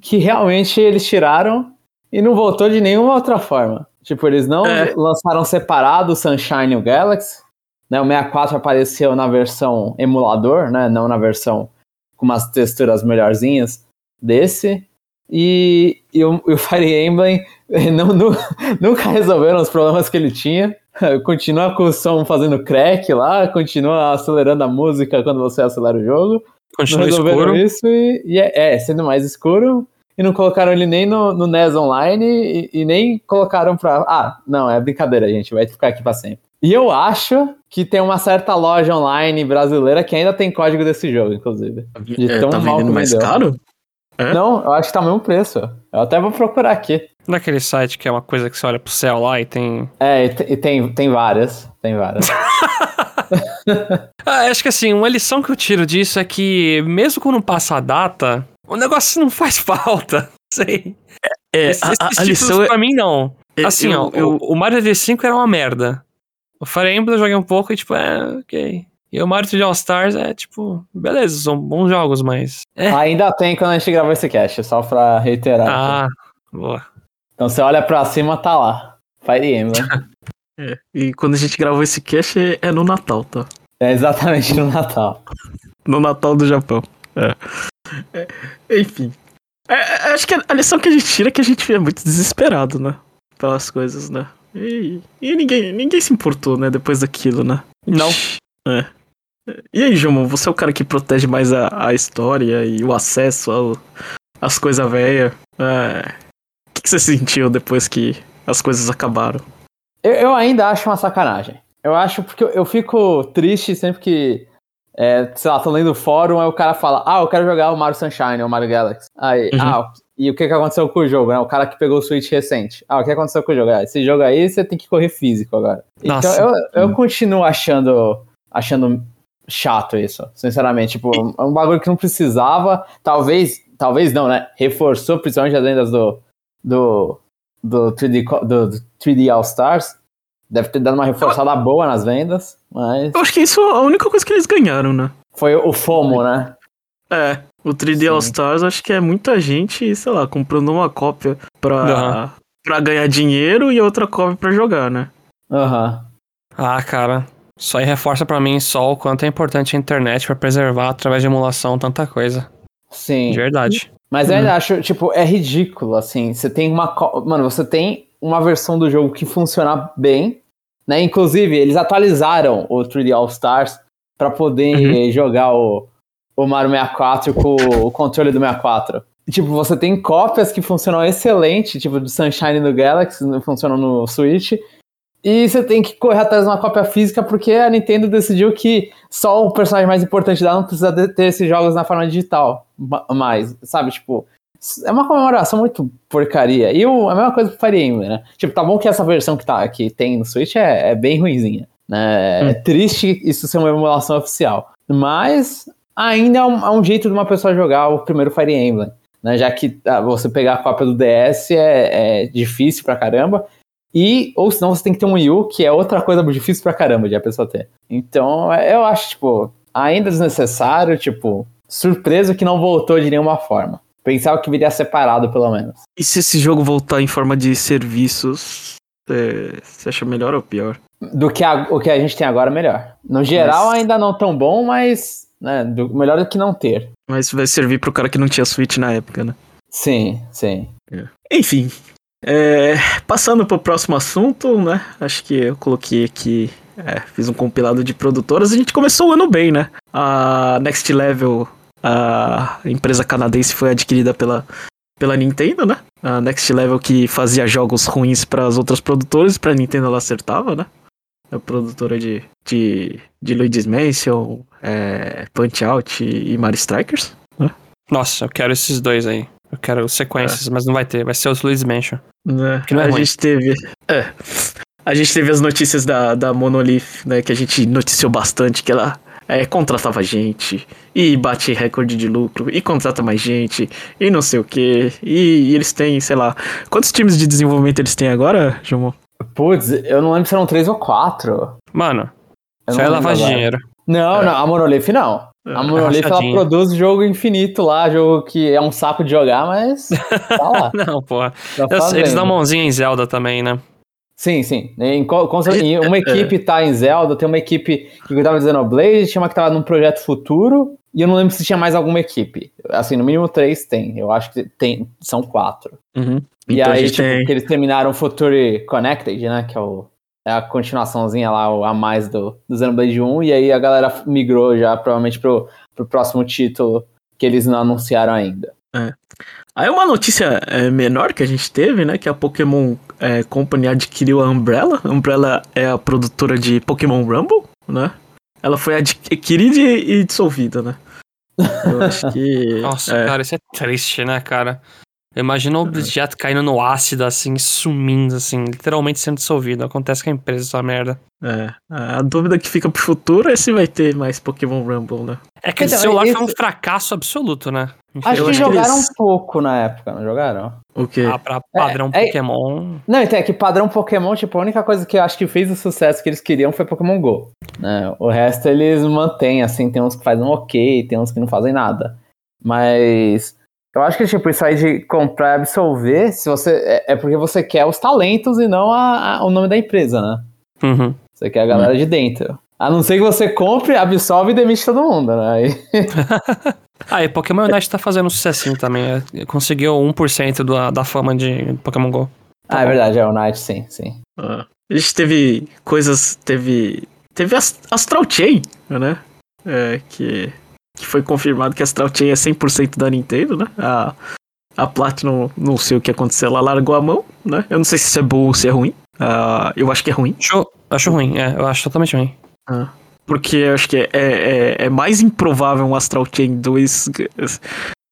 que realmente eles tiraram e não voltou de nenhuma outra forma. Tipo, eles não É. lançaram separado o Sunshine e o Galaxy. Né? O 64 apareceu na versão emulador, né? Não na versão com umas texturas melhorzinhas desse. E, e, o, e o Fire Emblem não, nu- nunca resolveram os problemas que ele tinha. Continua com o som fazendo crack lá, continua acelerando a música quando você acelera o jogo. Continua não escuro. isso e, e é, é, sendo mais escuro. E não colocaram ele nem no, no NES Online e, e nem colocaram pra. Ah, não, é brincadeira, gente, vai ficar aqui pra sempre. E eu acho que tem uma certa loja online brasileira que ainda tem código desse jogo, inclusive. De É, tão tá mal vendendo mais caro? É? Não, eu acho que tá o mesmo preço. Eu até vou procurar aqui. Naquele site que é uma coisa que você olha pro céu lá e tem. É, e, e tem, tem várias. Tem várias. Ah, acho que assim, uma lição que eu tiro disso é que, mesmo quando passa a data, o negócio não faz falta. Sei. É, Esses, a, a- esses a títulos lição é. pra mim, não. é- Assim, eu- ó, eu- o, o Mario D5 era uma merda. O Fire Emblem eu joguei um pouco e, tipo, é, ok. E o Mario 3D All Stars é, tipo, beleza, são bons jogos, mas... É. Ainda tem quando a gente gravou esse cast, só pra reiterar. Ah, boa. Então você olha pra cima, tá lá. Fire Emblem. é, e quando a gente gravou esse cast é, é no Natal, tá? é exatamente no Natal. No Natal do Japão. É. É, enfim. É, é, acho que a lição que a gente tira é que a gente é muito desesperado, né? Pelas coisas, né? E, e ninguém, ninguém se importou, né? Depois daquilo, né? Não. É. E aí, Jomo, você é o cara que protege mais a, a história e o acesso ao, às coisas velhas. É. O que, que você sentiu depois que as coisas acabaram? Eu, eu ainda acho uma sacanagem. Eu acho porque eu, eu fico triste sempre que, é, sei lá, tô lendo o fórum, aí o cara fala, ah, eu quero jogar o Mario Sunshine ou o Mario Galaxy. Aí, Uhum. ah, e o que, que aconteceu com o jogo, né? O cara que pegou o Switch recente. Ah, o que aconteceu com o jogo? Ah, esse jogo aí você tem que correr físico agora. Nossa. Então eu, eu continuo achando, achando chato isso, sinceramente. Tipo, é um bagulho que não precisava. Talvez, talvez não, né? Reforçou principalmente as vendas do, do, do 3D, co- do, do 3D All Stars. Deve ter dado uma reforçada boa nas vendas, mas Eu acho que isso é a única coisa que eles ganharam, né? foi o FOMO, né? É, o 3D Sim. All Stars acho que é muita gente, sei lá, comprando uma cópia pra, Aham. pra ganhar dinheiro e outra cópia pra jogar, né? Aham. Ah, cara. Isso aí reforça pra mim só o quanto é importante a internet pra preservar através de emulação tanta coisa. Sim. De verdade. Mas eu ainda acho, tipo, é ridículo, assim. Você tem uma. Mano, você tem uma versão do jogo que funciona bem, né? Inclusive, eles atualizaram o 3D All Stars pra poder Uhum. jogar o, o Mario 64 com o controle do 64. E, Tipo, você tem cópias que funcionam excelente, tipo, do Sunshine e do Galaxy, não funcionam no Switch. E você tem que correr atrás de uma cópia física porque a Nintendo decidiu que só o personagem mais importante dela não precisa ter esses jogos na forma digital ma- mais, sabe? Tipo, é uma comemoração muito porcaria. E o- a mesma coisa pro Fire Emblem, né? Tipo, tá bom que essa versão que, tá, que tem no Switch é, é bem ruinzinha, né? É triste isso ser uma emulação oficial. Mas ainda é um, é um jeito de uma pessoa jogar o primeiro Fire Emblem. Né? Já que ah, você pegar a cópia do DS é, é difícil pra caramba. E, ou senão você tem que ter um Wii U, que é outra coisa difícil pra caramba de a pessoa ter. Então, é- eu acho, tipo, ainda desnecessário, tipo, surpreso que não voltou de nenhuma forma. Pensava que viria separado, pelo menos. E se esse jogo voltar em forma de serviços, é, você acha melhor ou pior? Do que a- o que a gente tem agora, melhor. No geral, Mas- ainda não tão bom, mas né, do- melhor do que não ter. Mas vai servir pro cara que não tinha Switch na época, né? Sim, sim. Enfim, é, passando pro próximo assunto, né? Acho que eu coloquei aqui, é, fiz um compilado de produtoras. A gente começou o ano bem, né? A Next Level, a empresa canadense, foi adquirida pela, pela Nintendo, né? A Next Level que fazia jogos ruins para as outras produtoras, para Nintendo ela acertava, né? A produtora de, de, de Luigi's Mansion, é, Punch Out e, Mario Strikers. Nossa, eu quero esses dois aí. Eu quero sequências, mas não vai ter. Vai ser os Luigi's Mansion. né? É a ruim. gente teve. É. A gente teve as notícias da, da Monolith, né? Que a gente noticiou bastante, que ela é, contratava gente e bate recorde de lucro e contrata mais gente e não sei o que. E, e eles têm, sei lá. Quantos times de desenvolvimento eles têm agora, João? Putz, eu não lembro se eram três ou quatro. Mano, Eu isso não aí é lavagem de agora. dinheiro. Não, não, a Monolith não. A Monolith ela produz jogo infinito lá, jogo que é um saco de jogar, mas tá lá. Não, porra. tá eles dão mãozinha em Zelda também, né? Sim, sim. Em, uma É. equipe tá em Zelda, tem uma equipe que cuidava de Xenoblade, tinha uma que tava num projeto futuro, e eu não lembro se tinha mais alguma equipe. Assim, no mínimo três tem. Eu acho que tem, são quatro. Uhum. E Então aí, tipo, tem. eles terminaram o Future Connected, né? Que é, o, é a continuaçãozinha lá, o- a mais do, do Xenoblade 1, e aí a galera migrou já, provavelmente, pro, pro próximo título que eles não anunciaram ainda. Aí uma notícia é, menor que a gente teve, né? Que a Pokémon é, Company adquiriu a Umbrella. A Umbrella é a produtora de Pokémon Rumble, né? Ela foi adquirida e e dissolvida, né? Eu acho que. Nossa, é, cara, isso é triste, né, cara? Imagina o objeto caindo no ácido, assim, sumindo, assim, literalmente sendo dissolvido. Acontece com a empresa essa merda. é, a dúvida que fica pro futuro é se vai ter mais Pokémon Rumble, né? É que Então, esse celular isso- foi um fracasso absoluto, né? Acho que acho jogaram eles- um pouco na época, não jogaram? O quê? Ah, pra padrão É, é- Pokémon. Não, então é que padrão Pokémon, tipo, a única coisa que eu acho que fez o sucesso que eles queriam foi Pokémon GO. né? O resto eles mantêm, assim, tem uns que fazem ok, tem uns que não fazem nada. Mas eu acho que, tipo, isso aí de comprar e absolver, se você. É, é porque você quer os talentos e não a- a- o nome da empresa, né? Uhum. Você quer a galera de dentro. A não ser que você compre, absolve e demite todo mundo, né? Aí- Ah, e Pokémon Unite tá fazendo um sucessinho também. é, Conseguiu 1% da, da fama de Pokémon GO. ah, é verdade, é o Night, sim, sim. Ah, a gente teve coisas. Teve. Teve Ast- Astral Chain, né? É, que, que foi confirmado que Astral Chain é 100% da Nintendo, né? A, a Platinum, não sei o que aconteceu, ela largou a mão, né? Eu não sei se isso é bom ou se é ruim. Ah, eu acho que é ruim. Acho, acho ruim, é, eu acho totalmente ruim. Porque eu acho que é, é, é mais improvável um Astral Chain 2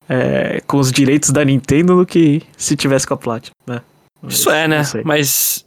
é, com os direitos da Nintendo do que se tivesse com a Platinum, né? Isso é, né? Mas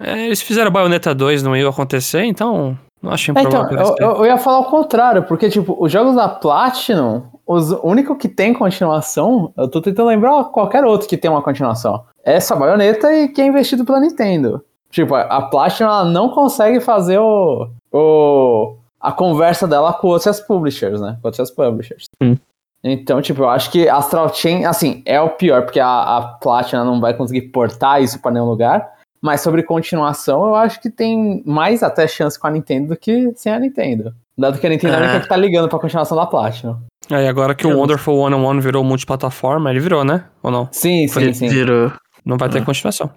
é, eles fizeram Bayonetta 2, não ia acontecer, então não acho É, então, improvável. que eles eu, eu- eu ia falar o contrário, porque, tipo, os jogos da Platinum, os o único que tem continuação, eu tô tentando lembrar qualquer outro que tem uma continuação. É essa baioneta e que é investido pela Nintendo. Tipo, a- Platinum ela não consegue fazer o, o a conversa dela com outras publishers, né? Com outras publishers. Hum. Então, tipo, eu acho que Astral Chain, assim, é o pior, porque a, a Platinum não vai conseguir portar isso pra nenhum lugar. Mas sobre continuação, eu acho que tem mais até chance com a Nintendo do que sem a Nintendo. Dado que a Nintendo é a única É. que tá ligando pra continuação da Platinum. Aí agora que o Eu- Wonderful 101 virou multiplataforma, ele virou, né? Ou não? Sim, sim, sim. Virou. Não vai ter Ah. continuação.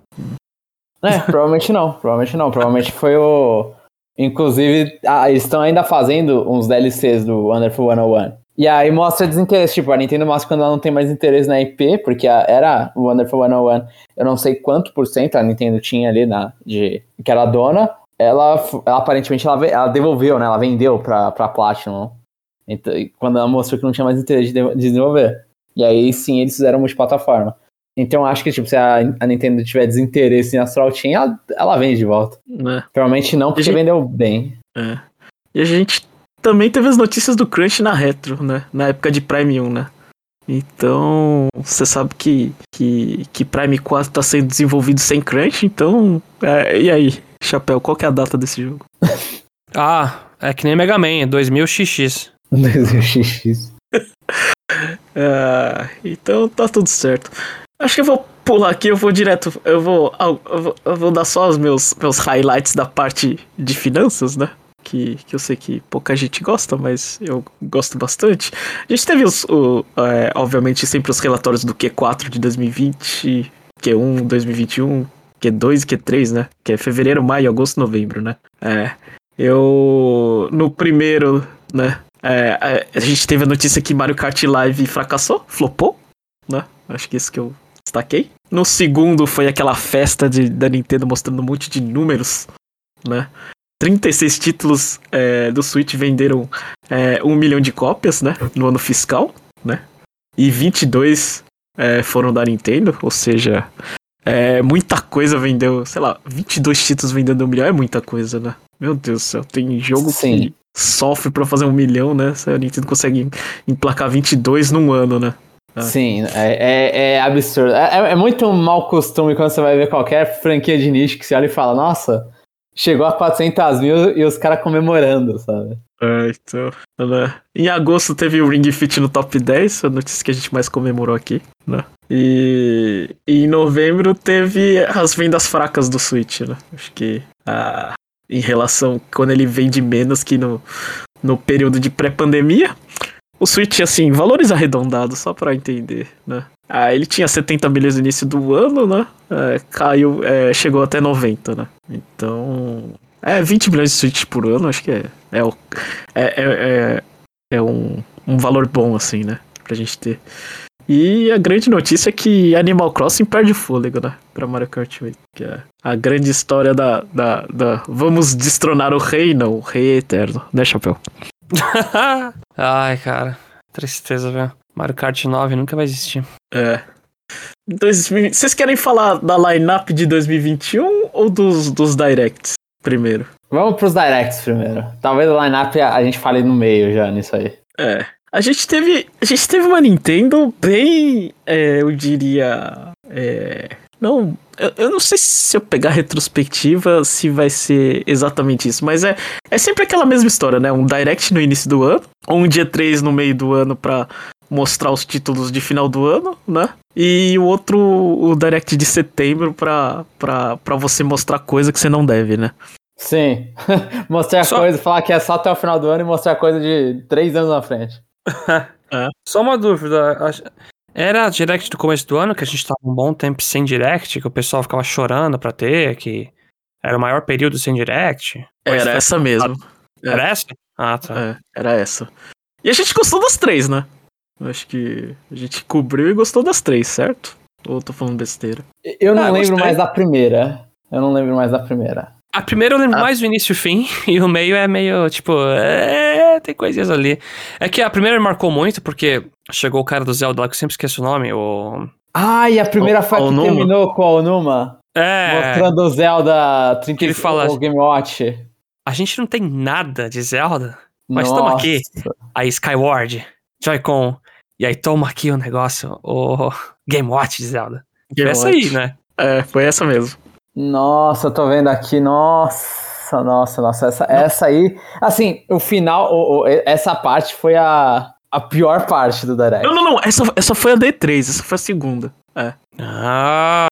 É, provavelmente não, provavelmente não. Provavelmente foi o. Inclusive, ah, eles estão ainda fazendo uns DLCs do Wonderful 101. E aí mostra desinteresse. Tipo, a Nintendo mostra quando ela não tem mais interesse na IP, porque a- era o Wonderful 101. Eu não sei quanto por cento a Nintendo tinha ali na, de, que era dona. Ela, ela aparentemente ela, ela devolveu, né? Ela vendeu pra, pra Platinum. Então, quando ela mostrou que não tinha mais interesse de, de- de desenvolver. E aí sim eles fizeram multiplataforma. Então eu acho que, tipo, se a, a Nintendo tiver desinteresse em Astral Chain, ela, ela vende de volta. Né? Provavelmente não, porque gente- vendeu bem. É. E a gente também teve as notícias do Crunch na Retro, né? Na época de Prime 1, né? Então, você sabe que, que, que Prime 4 tá sendo desenvolvido sem Crunch, então. é, e aí, Chapéu, qual que é a data desse jogo? Ah, é que nem Mega Man, 2000XX. XX. É, então tá tudo certo. Acho que eu vou pular aqui, eu vou direto. Eu vou, eu vou, eu vou dar só os meus, meus highlights da parte de finanças, né? Que, que eu sei que pouca gente gosta, mas eu gosto bastante. A gente teve, os, o, é, obviamente, sempre os relatórios do Q4 de 2020, Q1 2021, Q2 e Q3, né? Que é fevereiro, maio, agosto, novembro, né? É. Eu. No primeiro, né? É, é, a gente teve a notícia que Mario Kart Live fracassou, flopou, né? Acho que isso que eu destaquei. No segundo foi aquela festa de, da Nintendo mostrando um monte de números, né? 36 títulos é, do Switch venderam é, um milhão de cópias, né? No ano fiscal, né? E 22 é, foram da Nintendo, ou seja, é, muita coisa vendeu, sei lá, 22 títulos vendendo um milhão é muita coisa, né? Meu Deus do céu, tem jogo Sim. que sofre pra fazer um milhão, né? Se a Nintendo consegue emplacar 22 num ano, né? Ah. Sim, é, é, é absurdo. É, é muito mau costume quando você vai ver qualquer franquia de nicho que você olha e fala, nossa, chegou a 400 mil e os caras comemorando, sabe? É, então, né? Em agosto teve o Ring Fit no top 10, a notícia que a gente mais comemorou aqui, né? E, e em novembro teve as vendas fracas do Switch, né? Acho que ah, em relação quando ele vende menos que no, no período de pré-pandemia. O Switch, assim, valores arredondados, só pra entender, né? Ah, ele tinha 70 milhões no início do ano, né? É, caiu, é, chegou até 90, né? Então. É, 20 milhões de Switch por ano, acho que é, é, é, é, é, é um, um valor bom, assim, né? Pra gente ter. E a grande notícia é que Animal Crossing perde fôlego, né? Pra Mario Kart 8. Que é a grande história da, da, da. Vamos destronar o rei, não, o rei é eterno, né, Chapéu? Ai, cara. Tristeza, velho. Mario Kart 9 nunca vai existir. É. 2020 Vocês querem falar da lineup de 2021 ou dos, dos directs primeiro? Vamos pros directs primeiro. Talvez o lineup a a gente fale no meio já nisso aí. É. A gente teve. A gente teve uma Nintendo bem. é, eu diria. é, não. Eu, eu não sei se eu pegar retrospectiva se vai ser exatamente isso, mas é, é sempre aquela mesma história, né? Um Direct no início do ano, ou um dia 3 no meio do ano pra mostrar os títulos de final do ano, né? E o outro, o Direct de setembro pra, pra, pra você mostrar coisa que você não deve, né? Sim. mostrar Só- coisa, falar que é só até o final do ano e mostrar coisa de três anos na frente. Só uma dúvida. Era direct do começo do ano, que a gente tava um bom tempo sem direct, que o pessoal ficava chorando pra ter, que era o maior período sem direct. Era essa mesmo. Era essa? Ah, tá. É, era essa. E a gente gostou das três, né? Eu Acho que a gente cobriu e gostou das três, certo? Ou eu tô falando besteira? Eu não Ah, lembro gostei. mais da primeira. Eu não lembro mais da primeira. A primeira eu lembro Ah. mais do início e fim, e o meio é meio, tipo, é, tem coisinhas ali. É que a primeira me marcou muito, porque chegou o cara do Zelda lá, que eu sempre esqueço o nome, o... Ah, e a primeira O- foi a que terminou com a Onuma, É, mostrando o Zelda 30 Ele fala- o Game Watch. a gente não tem nada de Zelda, Mas Nossa. aqui. aí Skyward, Joy-Con, e aí toma aqui o negócio, o Game Watch de Zelda. Game essa Watch. aí, né? É, foi essa mesmo. Nossa, eu tô vendo aqui, nossa, nossa, nossa, essa, essa aí, assim, o final, o- o- essa parte foi a, a pior parte do Direct. Não, não, não. Essa, essa foi a D3, essa foi a segunda. É. Ah,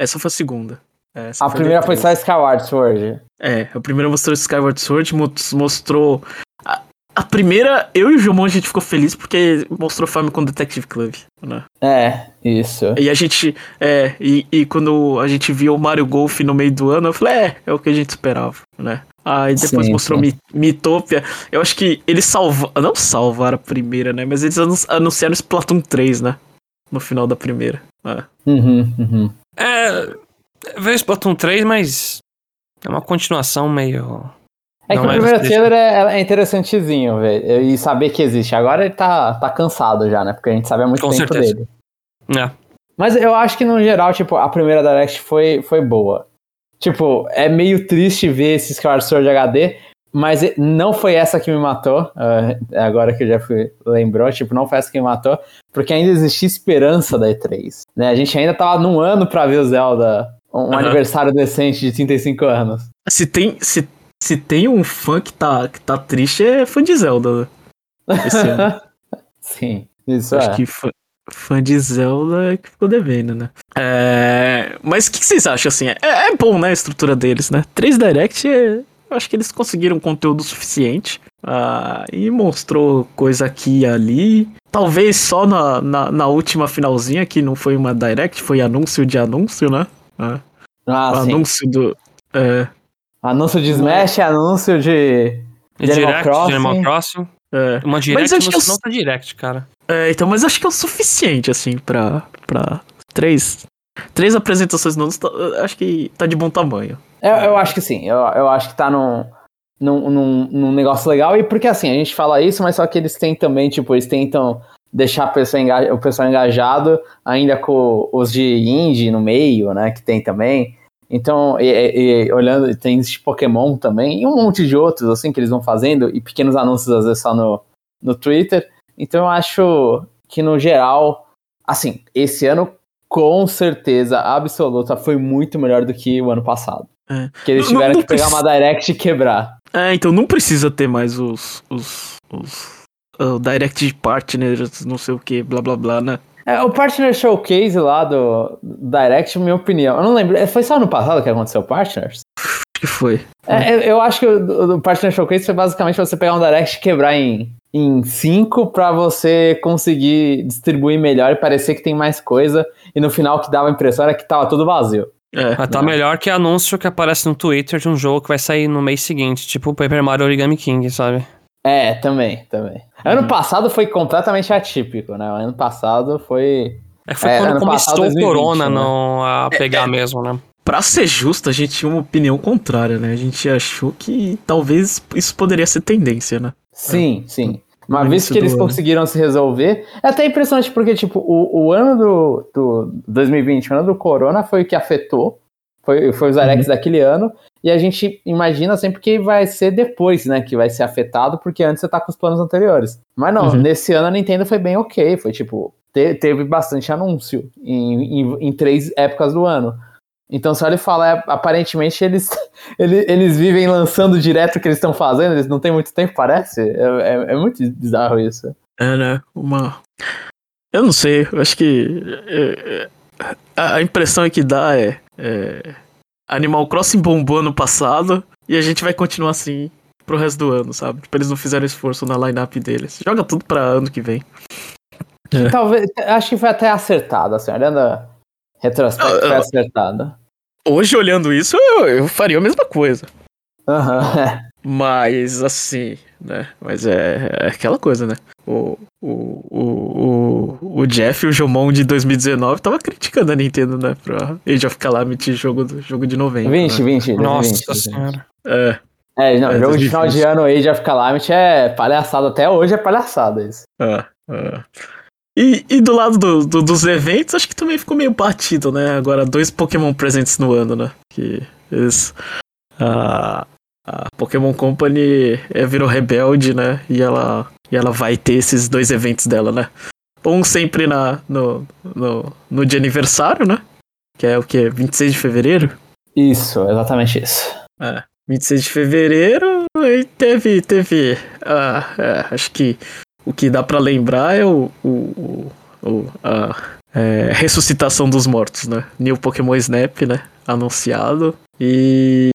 Essa foi a segunda. É, essa A primeira D3. foi só Skyward Sword. É, a primeira mostrou Skyward Sword, mo- mostrou. A, primeira, eu e o Jomon a gente ficou feliz porque mostrou Famicom Detective Club, né? É, isso. E a gente. É, e, e quando a gente viu o Mario Golf no meio do ano, eu falei, é, é o que a gente esperava, né? Aí depois Sim, mostrou sim. Mi- Miitopia. Eu acho que eles salvaram. Não salvaram a primeira, né? Mas eles anun- anunciaram Splatoon 3, né? No final da primeira. É. Uhum, uhum. é. Veio Splatoon 3, mas. É uma continuação meio. É que Não o é primeiro trailer é, é interessantezinho, velho. E saber que existe. Agora ele tá, tá cansado já, né? Porque a gente sabe há muito Com tempo certeza. dele. É. Mas eu acho que no geral, tipo, a primeira Direct foi, foi boa. Tipo, é meio triste ver esse Skyward Sword HD, mas não foi essa que me matou. ah, agora que o Jeff lembrou, tipo, não foi essa que me matou, porque ainda existia esperança da E3. Né? A gente ainda tava num ano pra ver o Zelda, um Aham. aniversário decente de 35 anos. Se tem. Se, se tem um fã que tá, que tá triste, é fã de Zelda, né? Esse ano. Sim, isso Acho é. que fã, fã de Zelda é que ficou devendo, né? É, mas o que, que vocês acham, assim? É, é bom, né, a estrutura deles, né? 3 Direct, é- eu acho que eles conseguiram conteúdo suficiente. ah, e mostrou coisa aqui e ali. Talvez só na, na, na última finalzinha, que não foi uma Direct, foi anúncio de anúncio, né? É, Ah, sim. anúncio do... é, Anúncio de Smash, anúncio de. De Animal direct de Crossing. Animal Crossing. é. Uma direct acho no que eu- final tá direct, cara. É, então, mas acho que é o suficiente, assim, pra, pra três, três apresentações novas. tá- Acho que tá de bom tamanho. Eu, eu acho que sim, eu, eu acho que tá num, num, num, num negócio legal. E porque assim, a gente fala isso, mas só que eles têm também, tipo, eles tentam deixar a pessoa enga- o pessoal engajado, ainda com os de indie no meio, né? Que tem também. Então, e, e- olhando, tem esse Pokémon também, e um monte de outros, assim, que eles vão fazendo, e pequenos anúncios, às vezes, só no, no Twitter. Então, eu acho que, no geral, assim, esse ano, com certeza absoluta, foi muito melhor do que o ano passado. É. Que eles Não- tiveram não que pegar uma direct e quebrar. É, então não precisa ter mais os. os. os uh, Direct Partners, não sei o que, blá blá blá, né? É, o Partner Showcase lá do Direct, minha opinião, eu não lembro, é, foi só ano passado que aconteceu o Partners? Acho que foi. É, eu, eu acho que o, o Partner Showcase foi basicamente você pegar um Direct e quebrar em, em cinco pra você conseguir distribuir melhor e parecer que tem mais coisa, e no final o que dava a impressão era que tava tudo vazio. É. Mas tá melhor que anúncio que aparece no Twitter de um jogo que vai sair no mês seguinte, tipo o Paper Mario Origami King, sabe? É, também, também. Ano passado foi completamente atípico, né? Ano passado foi. É que foi É, quando começou passado, o 2020, Corona né? não a pegar mesmo, né? Pra ser justo, a gente tinha uma opinião contrária, né? A gente achou que talvez isso poderia ser tendência, né? Sim, sim. Uma No vez início que eles conseguiram se resolver. É até impressionante, porque, tipo, o, o ano do, do 2020, o ano do Corona, foi o que afetou. Foi, foi os Directs daquele ano. E a gente imagina sempre que vai ser depois, né? Que vai ser afetado, porque antes você tá com os planos anteriores. Mas não, Uhum. nesse ano a Nintendo foi bem ok. Foi tipo, te- teve bastante anúncio em, em, em três épocas do ano. Então, se olha e fala, é, aparentemente eles, eles, eles vivem lançando direto o que eles estão fazendo, eles não têm muito tempo, parece. É, é, é muito bizarro isso. É, né? Uma. Eu não sei, eu acho que. é, é, a impressão é que dá é, é. Animal Crossing bombou ano passado e a gente vai continuar assim pro resto do ano, sabe? Tipo, eles não fizeram esforço na lineup deles. Joga tudo pra ano que vem. É. Talvez, acho que foi até acertado, assim, olhando a retrospecto, Ah, foi ah. acertado. Hoje, olhando isso, eu, eu faria a mesma coisa. Aham, é. Mas assim, né? Mas é, é aquela coisa, né? O, o, o, o, Jeff e o Jomon de 2019 tava criticando a Nintendo, né? Pra Age of Calamity jogo, do- jogo de novembro. 20, né? 20, 20. Nossa 20, 20. senhora. É, É, não, É, jogo de final 2020. de ano Age of Calamity é palhaçada, até hoje é palhaçada isso. é, é. E, e do lado do- do- dos eventos, acho que também ficou meio batido, né? Agora, dois Pokémon presentes no ano, né? Que eles. A, a Pokémon Company é, virou rebelde, né? E ela, e ela vai ter esses dois eventos dela, né? Um sempre na, no, no, no de aniversário, né? Que é o que? 26 de fevereiro? Isso, exatamente isso. É, 26 de fevereiro e teve, teve ah, é, acho que o que dá pra lembrar é o, o, o, o a é, ressuscitação dos mortos, né? New Pokémon Snap, né? Anunciado. E.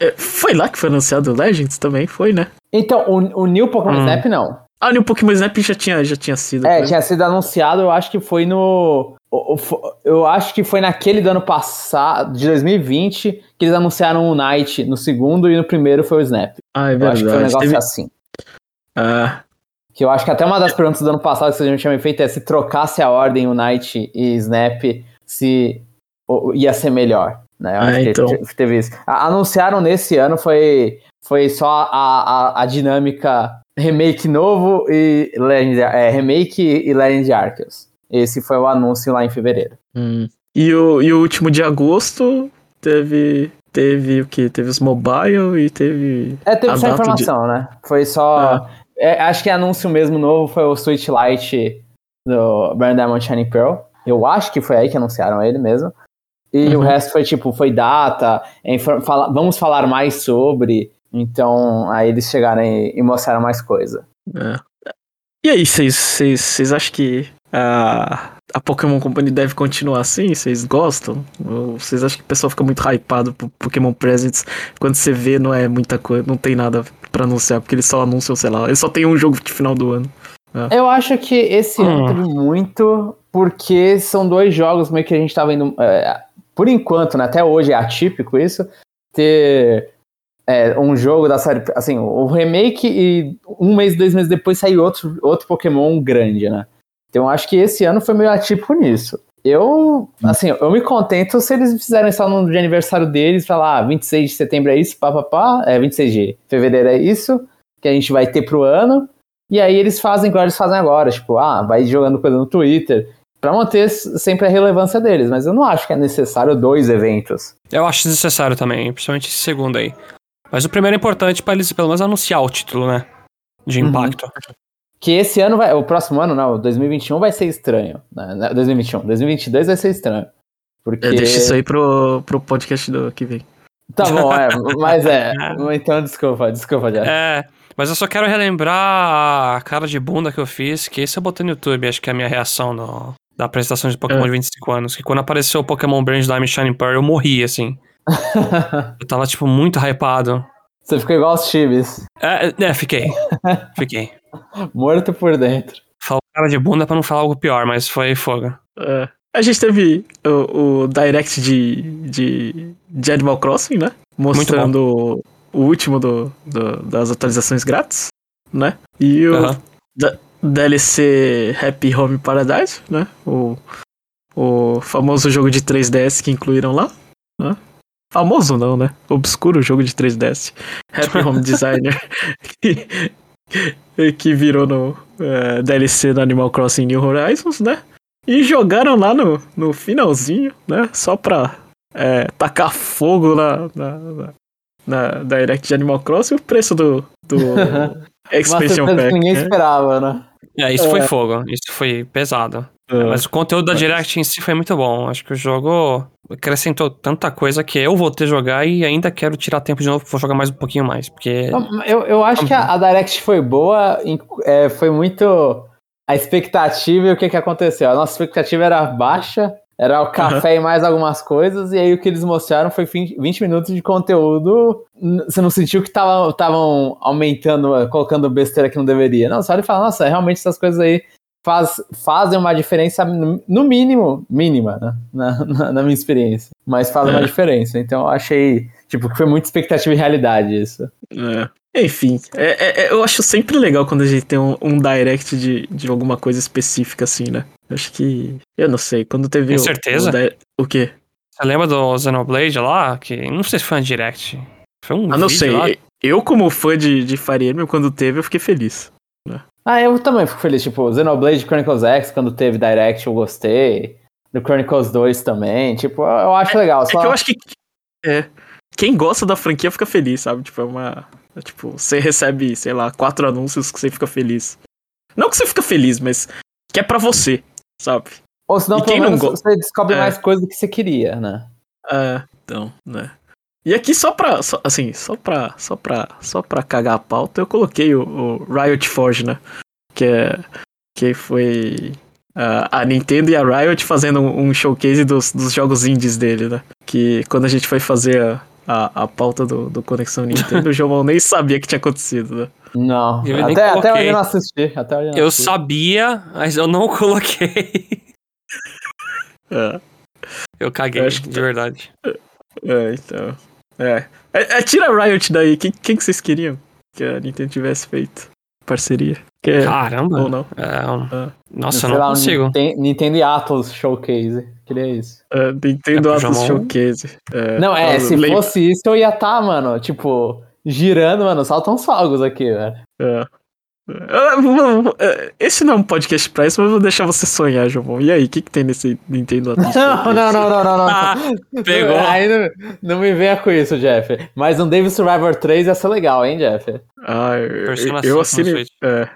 é, foi lá que foi anunciado o Legends também, foi, né? Então, o, o New Pokémon Hum. Snap não. Ah, o New Pokémon Snap já tinha, já tinha sido. É, né? tinha sido anunciado, eu acho que foi no. Eu acho que foi naquele do ano passado, de 2020, que eles anunciaram o Night no segundo e no primeiro foi o Snap. Ah, é Eu acho que foi um verdade. negócio Teve- assim. Ah, Que eu acho que até uma das perguntas do ano passado que a gente tinha feito é se trocasse a ordem o Night e Snap, se ia ser melhor. Né? Eu Ah, então. te- teve isso. Anunciaram nesse ano, foi, foi só a, a, a dinâmica remake novo e Legend, é, remake e Legend Arceus. Esse foi o anúncio lá em fevereiro. hum. E, o, e o último de agosto teve. Teve o que? Teve os mobile e teve. É, teve essa data de- informação, né? Foi só. é, acho que anúncio mesmo novo foi o Switch Lite do Burn Diamond Shining Pearl. Eu acho que foi aí que anunciaram ele mesmo. E o Uhum. resto foi tipo, foi data, é fala- vamos falar mais sobre. Então, aí eles chegaram e, e mostraram mais coisa. É. E aí, vocês- acham que a, a Pokémon Company deve continuar assim? Vocês gostam? Vocês acham que o pessoal fica muito hypado por Pokémon Presents quando você vê não é muita coisa, não tem nada pra anunciar, porque eles só anunciam, sei lá, eles só tem um jogo de final do ano. Eu acho que esse ano Hum. teve muito, porque são dois jogos meio que a gente tá vendo. é, por enquanto, né, até hoje é atípico isso, ter é, um jogo da série. Assim, o remake e um mês, dois meses depois sair outro, outro Pokémon grande, né? Então eu acho que esse ano foi meio atípico nisso. Eu, assim, eu me contento se eles fizerem só no de aniversário deles, falar, ah, 26 de setembro é isso, papapá, é 26 de fevereiro é isso, que a gente vai ter pro ano. E aí eles fazem igual eles fazem agora, tipo, ah, vai jogando coisa no Twitter, pra manter sempre a relevância deles. Mas eu não acho que é necessário dois eventos. Eu acho desnecessário também, principalmente esse segundo aí. Mas o primeiro é importante pra eles pelo menos anunciar o título, né? De Uhum. impacto. Que esse ano vai, o próximo ano, não, 2021 vai ser estranho. Né? Não, 2021, 2022 vai ser estranho. Porque. É, deixa isso aí pro, pro podcast do que vem. Tá bom, é, mas é. Então desculpa, desculpa, já. É, mas eu só quero relembrar a cara de bunda que eu fiz, que esse eu botei no YouTube, acho que é a minha reação no, da apresentação de Pokémon É. de 25 anos. Que quando apareceu o Pokémon Brand Diamond Shining Pearl, eu morri, assim. Eu tava, tipo, muito hypado. Você ficou igual os Chibis, É, é, fiquei. Fiquei. morto por dentro. Falo cara de bunda pra não falar algo pior, mas foi fogo. É. A gente teve o, o Direct de, de, de Animal Crossing, né? Mostrando o último do, do- das atualizações grátis, né? E o Aham. DLC Happy Home Paradise, né? O, o famoso jogo de 3DS que incluíram lá, né? Famoso não, né? Obscuro jogo de 3DS. Happy Home Designer. que, que virou no eh, DLC do Animal Crossing New Horizons, né? E jogaram lá no, no finalzinho, né? Só pra eh, tacar fogo na, na, na, na Direct de Animal Crossing o preço do, do Expansion Pack. ninguém né? esperava, né? É, isso foi fogo. Isso foi pesado. É. Mas o conteúdo da Direct em si foi muito bom. Acho que o jogo acrescentou tanta coisa que eu vou ter jogar e ainda quero tirar tempo de novo pra jogar mais um pouquinho mais. Porque. Eu, eu acho que a, a Direct foi boa, é, foi muito a expectativa e o que, que aconteceu. A nossa expectativa era baixa, era o café e mais algumas coisas, e aí o que eles mostraram foi 20, 20 minutos de conteúdo. Você não sentiu que estavam aumentando, eh, colocando besteira que não deveria. Não, só ele fala, nossa, realmente essas coisas aí faz, fazem uma diferença, no mínimo, mínima, né? Na, na- na minha experiência. Mas faz uma É. diferença. Então eu achei, tipo, que foi muita expectativa e realidade isso. É. Enfim, é- é- é- eu acho sempre legal quando a gente tem um, um direct de, de alguma coisa específica, assim, né? Eu acho que. Eu não sei, quando teve. O- certeza? O, di- o quê? Você lembra do Xenoblade lá? Que não sei se foi um direct. Foi um Ah, não sei. lá. Eu, como fã de, de Fire Emblem, quando teve, eu fiquei feliz. Ah, eu também fico feliz. Tipo, Xenoblade Chronicles X, quando teve Direct, eu gostei. Do Chronicles 2 também. Tipo, eu, acho legal. É Só... que eu acho que. É. Quem gosta da franquia fica feliz, sabe? Tipo, é uma. É tipo, você recebe, sei lá, quatro anúncios que você fica feliz. Não que você fica feliz, mas que é pra você, sabe? Ou senão, E quem não go- você descobre É. mais coisa do que você queria, né? É, então, né? E aqui só pra, só- assim, só pra, só pra, só pra cagar a pauta, eu coloquei o, o Riot Forge, né? que, é, que foi a, a Nintendo e a Riot fazendo um, um showcase dos, dos jogos indies dele, né? Que quando a gente foi fazer a, a, a pauta do, do Conexão Nintendo, o João nem sabia que tinha acontecido, né? Não, Eu até, até hoje eu não assisti. Até hoje eu não Eu assisti. sabia, mas eu não coloquei. É, Eu caguei, Eu acho que- de verdade. é então. É. É, é, tira a Riot daí. Quem, quem que vocês queriam que a Nintendo tivesse feito? Parceria? Que é, Caramba. ou não? É, um- Ah. Nossa, eu não lá, consigo. Ninten- Nintendo e Atlas Showcase. Queria isso. É, Nintendo É pro Atlas Jamon. Showcase. É, Não, é, eu se lembro- fosse isso, eu ia estar, mano, tipo, girando, mano, saltam os fogos aqui, velho. É. É, Esse não é um podcast pra isso, mas eu vou deixar você sonhar, João. E aí, o que, que tem nesse Nintendo Atlas Não, Showcase? não, não, não, não, não. Ah, pegou. Aí não, não me venha com isso, Jeff. Mas um Devil Survivor 3 ia ser legal, hein, Jeff? Ah, eu, eu 5 no assino. Switch. É.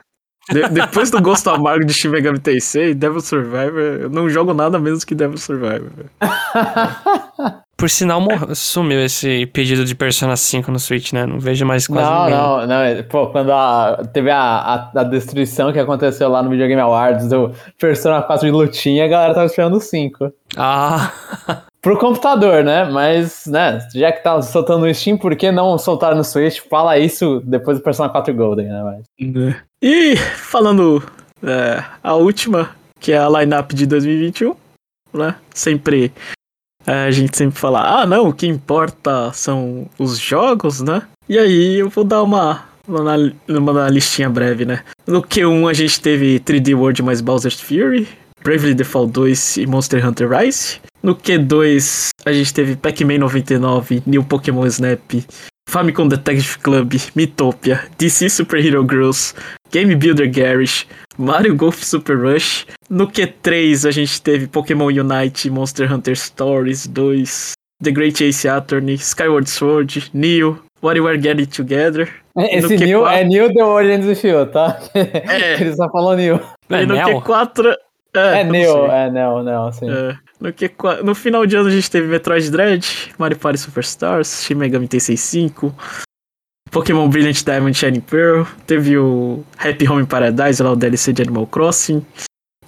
De- depois do Gosto Amargo de Shin Megami Tensei, Devil Survivor, eu não jogo nada menos que Devil Survivor. Por sinal, sumiu esse pedido de Persona 5 no Switch, né? Não vejo mais quase Não, ninguém. não, não. é- Pô, quando a, teve a, a, a destruição que aconteceu lá no Video Game Awards do Persona 4 de lutinha, a galera tava esperando o 5. Ah, Pro computador, né? Mas, né, já que tá soltando no Steam, por que não soltar no Switch? Fala isso depois do Persona 4 Golden, né? Mas... E falando é, a última, que é a lineup de 2021, né? Sempre. é, a gente sempre fala, ah não, o que importa são os jogos, né? E aí eu vou dar uma, uma, uma listinha breve, né? No Q1 a gente teve 3D World mais Bowser's Fury, Bravely Default 2 e Monster Hunter Rise. No Q2 a gente teve Pac-Man 99, New Pokémon Snap, Famicom Detective Club, Miitopia, DC Super Hero Girls, Game Builder Garage, Mario Golf Super Rush. No Q3 a gente teve Pokémon Unite, Monster Hunter Stories 2, The Great Ace Attorney, Skyward Sword, Neo, WarioWare Getting Together. Esse Q4 New é New The Origins of You, tá? É. Ele só falou New. é e no Neo? Q4. É, É sei. é Neo, Neo, sim. É, no, Q4, no final de ano a gente teve Metroid Dread, Mario Party Superstars, Shin Megami Tensei 5, Pokémon Brilliant Diamond Shining Pearl, teve o Happy Home Paradise, lá o DLC de Animal Crossing,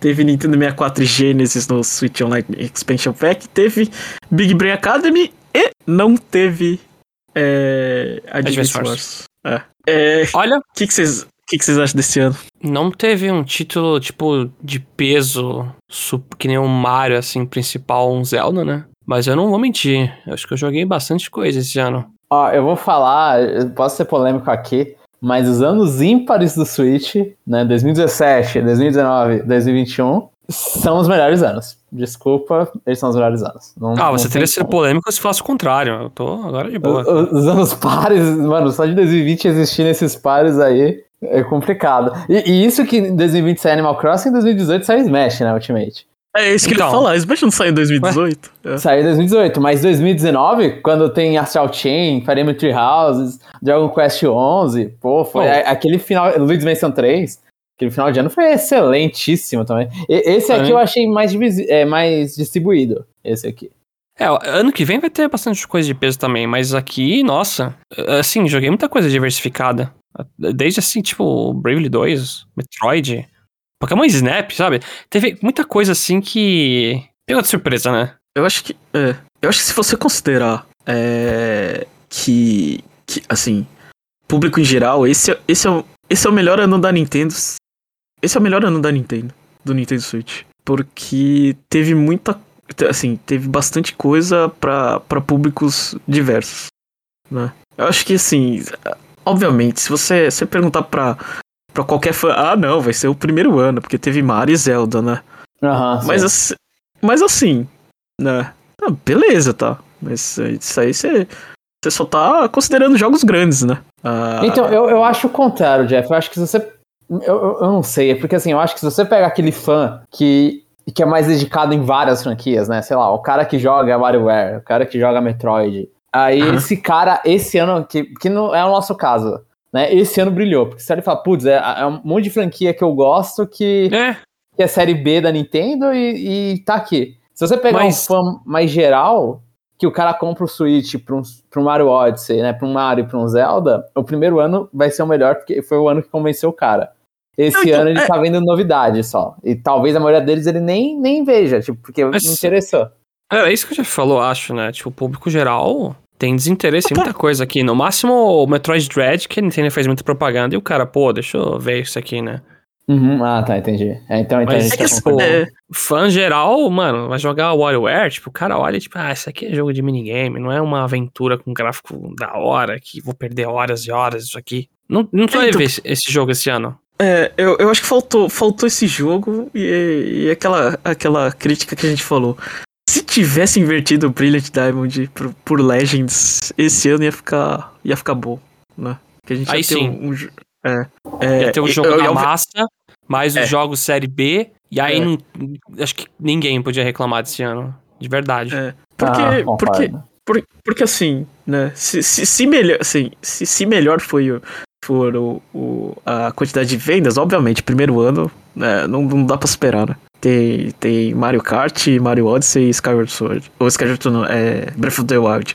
teve Nintendo 64 Genesis no Switch Online Expansion Pack, teve Big Brain Academy e não teve é, Advance Wars. É. É, Olha, O que que vocês que que vocês acham desse ano? não teve um título, tipo, de peso, que nem um Mario, assim, principal, um Zelda, né? Mas eu não vou mentir. Eu acho que eu joguei bastante coisa esse ano. Ó, eu vou falar, eu posso ser polêmico aqui, mas os anos ímpares do Switch, né, 2017, 2019, 2021, são os melhores anos. Desculpa, eles são os melhores anos. Não- Ah, você tem teria sido polêmico se fosse o contrário. Eu tô agora de boa. Os, os anos pares, mano, só de 2020 existindo esses pares aí é complicado. E, e isso que em 2020 sai Animal Crossing, em 2018 sai Smash, né, Ultimate. É isso que Então. ele ia falar, Smash não saiu em 2018? É. Saiu em 2018, mas 2019, quando tem Astral Chain, Fire Emblem Three Houses, Dragon Quest 11, pô, foi Oh. aquele final, Luigi's Mansion 3, aquele final de ano foi excelentíssimo também. E- esse aqui eu achei mais, é, mais distribuído, esse aqui. É, ano que vem vai ter bastante coisa de peso também, mas aqui, nossa, assim, joguei muita coisa diversificada. Desde assim, tipo, Bravely 2, Metroid, Pokémon Snap, sabe? Teve muita coisa assim que pegou de surpresa, né? Eu acho que. É, eu acho que se você considerar é, que, que. Assim. Público em geral, esse, é- esse, é o, esse é o melhor ano da Nintendo. Esse é o melhor ano da Nintendo. Do Nintendo Switch. Porque teve muita. Assim, teve bastante coisa pra públicos diversos. Né? Eu acho que assim. Obviamente, se você, você perguntar pra, pra qualquer fã. Ah, não, vai ser o primeiro ano, porque teve Mario e Zelda, né? Aham, Mas, sim. assim, mas assim, né? Ah, beleza, tá. Mas isso aí você, você só tá considerando jogos grandes, né? Ah, Então, eu, eu acho o contrário, Jeff. Eu acho que se você. Eu, eu, eu não sei, é porque assim, eu acho que se você pegar aquele fã que, que é mais dedicado em várias franquias, né? Sei lá, o cara que joga WarioWare, o cara que joga Metroid. Aí Aham. esse cara, esse ano, que, que não é o nosso caso, né? Esse ano brilhou. Porque se ele fala, putz, é, é um monte de franquia que eu gosto que, É, que é série B da Nintendo e, e tá aqui. Se você pegar Mas- um fã mais geral, que o cara compra o Switch pra um, pra um Mario Odyssey, né? Pra um Mario e pra um Zelda, o primeiro ano vai ser o melhor, porque foi o ano que convenceu o cara. Esse Não, então, ano ele é- tá vendo novidade só. E talvez a maioria deles ele nem, nem veja, tipo, porque Mas- não interessou. É, é isso que eu já falou, acho, né? Tipo, o público geral tem desinteresse em muita coisa aqui. No máximo, o Metroid Dread, que a Nintendo fez muita propaganda, e o cara, pô, deixa eu ver isso aqui, né? Uhum, Ah, tá, entendi. É, então, então a Mas gente É tá que, concordando. é, Fã geral, mano, vai jogar o WarioWare, tipo, o cara olha e tipo, ah, isso aqui é jogo de minigame, não é uma aventura com gráfico da hora, que vou perder horas e horas isso aqui. Não, não tô É, então- ver esse, esse jogo esse ano. É, eu, eu acho que faltou, faltou esse jogo e, e aquela, aquela crítica que a gente falou. Se tivesse invertido o Brilliant Diamond por, por Legends, esse ano ia ficar, ia ficar bom, né? Que a gente Aí ia ter sim. um, um é, é, Ia ter o e- jogo eu- da eu- massa, mais É. os jogos Série B, e aí É. não, acho que ninguém podia reclamar desse ano, de verdade. É, porque, Ah, porque, concordo. Por- porque assim, né? Se, se, se melhor, assim, se, se melhor foi o, for o, o- a quantidade de vendas, obviamente, primeiro ano, né, não, não dá pra superar, né? Tem, tem Mario Kart, Mario Odyssey e Skyward Sword. Ou Skyward Sword não, é Breath of the Wild,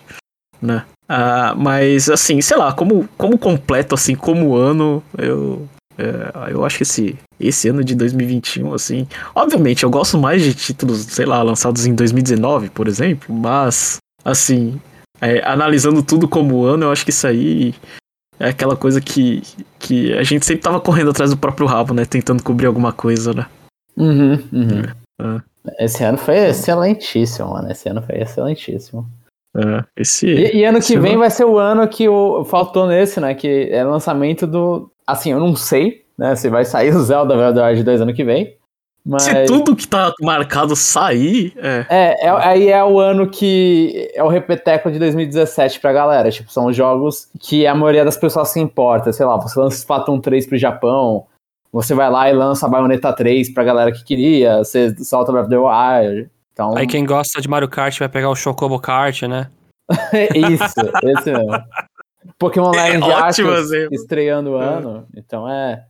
né? Ah, mas assim, sei lá, como, como completo, assim, como ano, eu. é, eu acho que esse, esse ano de 2021, assim. Obviamente, eu gosto mais de títulos, sei lá, lançados em 2019, por exemplo, mas, assim, é, analisando tudo como ano, eu acho que isso aí é aquela coisa que, que a gente sempre tava correndo atrás do próprio rabo, né? Tentando cobrir alguma coisa, né? Uhum, uhum. É. Esse ano foi excelentíssimo, mano. Esse ano foi excelentíssimo. É, esse. E, e ano que vem ano- vai ser o ano que o, faltou nesse, né? Que é lançamento do. Assim, eu não sei, né? Se vai sair o Zelda Breath of the Wild 2 ano que vem. Mas. Se tudo que tá marcado sair, é. É, é, aí é o ano que é o repeteco de 2017 pra galera. Tipo, são jogos que a maioria das pessoas se importa. Sei lá, você lança Splatoon 3 pro Japão, você vai lá e lança Bayonetta 3 pra galera que queria, você solta Breath of the Wild. Então, Aí quem gosta de Mario Kart vai pegar o Chocobo Kart, né? isso, esse mesmo. Pokémon É Legends ótimo Arceus exemplo. estreando o ano, então é...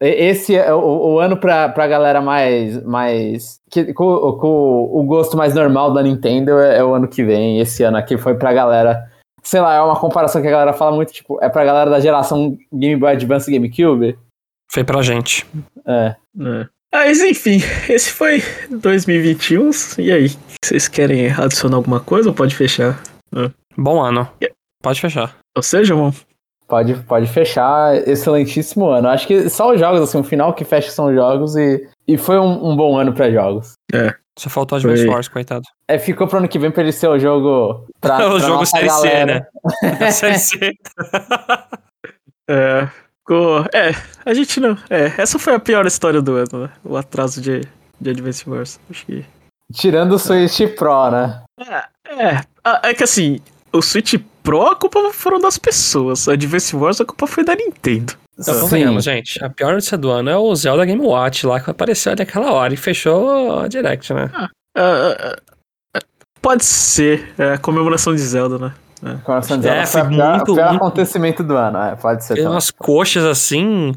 Esse é o, o ano pra, pra galera mais. mais que, com, com o gosto mais normal da Nintendo é, é o ano que vem. Esse ano aqui foi pra galera. Sei lá, é uma comparação que a galera fala muito, tipo, é pra galera da geração Game Boy Advance e GameCube. Foi pra gente. É. É. Mas enfim, esse foi 2021. E aí, vocês querem adicionar alguma coisa ou pode fechar? Bom ano. Pode fechar. Ou seja, irmão? Pode, pode fechar. Excelentíssimo ano. Acho que só os jogos, assim, o final que fecha são os jogos e, e foi um, um bom ano pra jogos. Só faltou Advance Foi. Wars, coitado. É, ficou pro ano que vem pra ele ser o jogo. Pra, o pra jogo nossa Série C, galera. né? Série C. É. ficou- É, a gente não. É, essa foi a pior história do ano, né? O atraso de, de Advance Wars. Acho que. Tirando o Switch Pro, né? É, é, é que assim, o Switch Pro a culpa foram das pessoas. A Advance Wars a culpa foi da Nintendo. Então, convenhamos, gente. A pior notícia do ano é o Zelda Game Watch lá que apareceu naquela hora e fechou a Direct, né? Ah, ah, ah, pode ser, é a comemoração de Zelda, né? Coração de É, foi foi o pior, muito, muito- acontecimento do ano, é, pode ser. Tem umas coxas assim.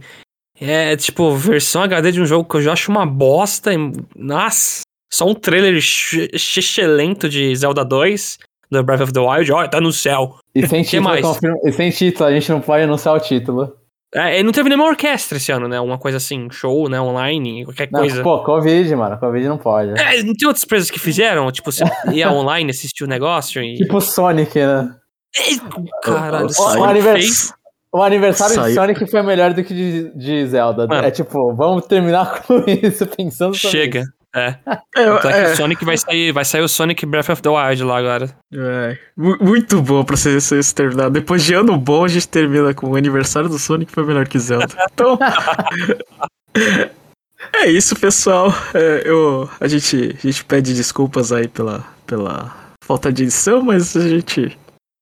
É tipo, versão HD de um jogo que eu já acho uma bosta. e- Nossa! Só um trailer lento de Zelda 2, do Breath of the Wild. Olha, tá no céu. E sem título, confirma- e sem título, a gente não pode anunciar o título. É, não teve nenhuma orquestra esse ano, né? Uma coisa assim, show, né? Online, qualquer Não, coisa. pô, Covid, mano. Covid não pode. É, não tem outras empresas que fizeram? Tipo, você ia online assistir o negócio e. Tipo Sonic, né? Caralho, o- O, Sonic o anivers- fez- o aniversário de Saiu. Sonic foi melhor do que de, de Zelda. Mano. É tipo, vamos terminar com isso pensando sobre Chega. isso. É. É, Tanto é é, o Sonic vai sair, vai sair o Sonic Breath of the Wild lá agora. é, mu- muito bom pra ser, ser se terminar. Depois de ano bom, a gente termina com o aniversário do Sonic foi melhor que Zelda. Então. é isso, pessoal. É, eu, a, gente, a gente pede desculpas aí pela, pela falta de edição, mas a gente.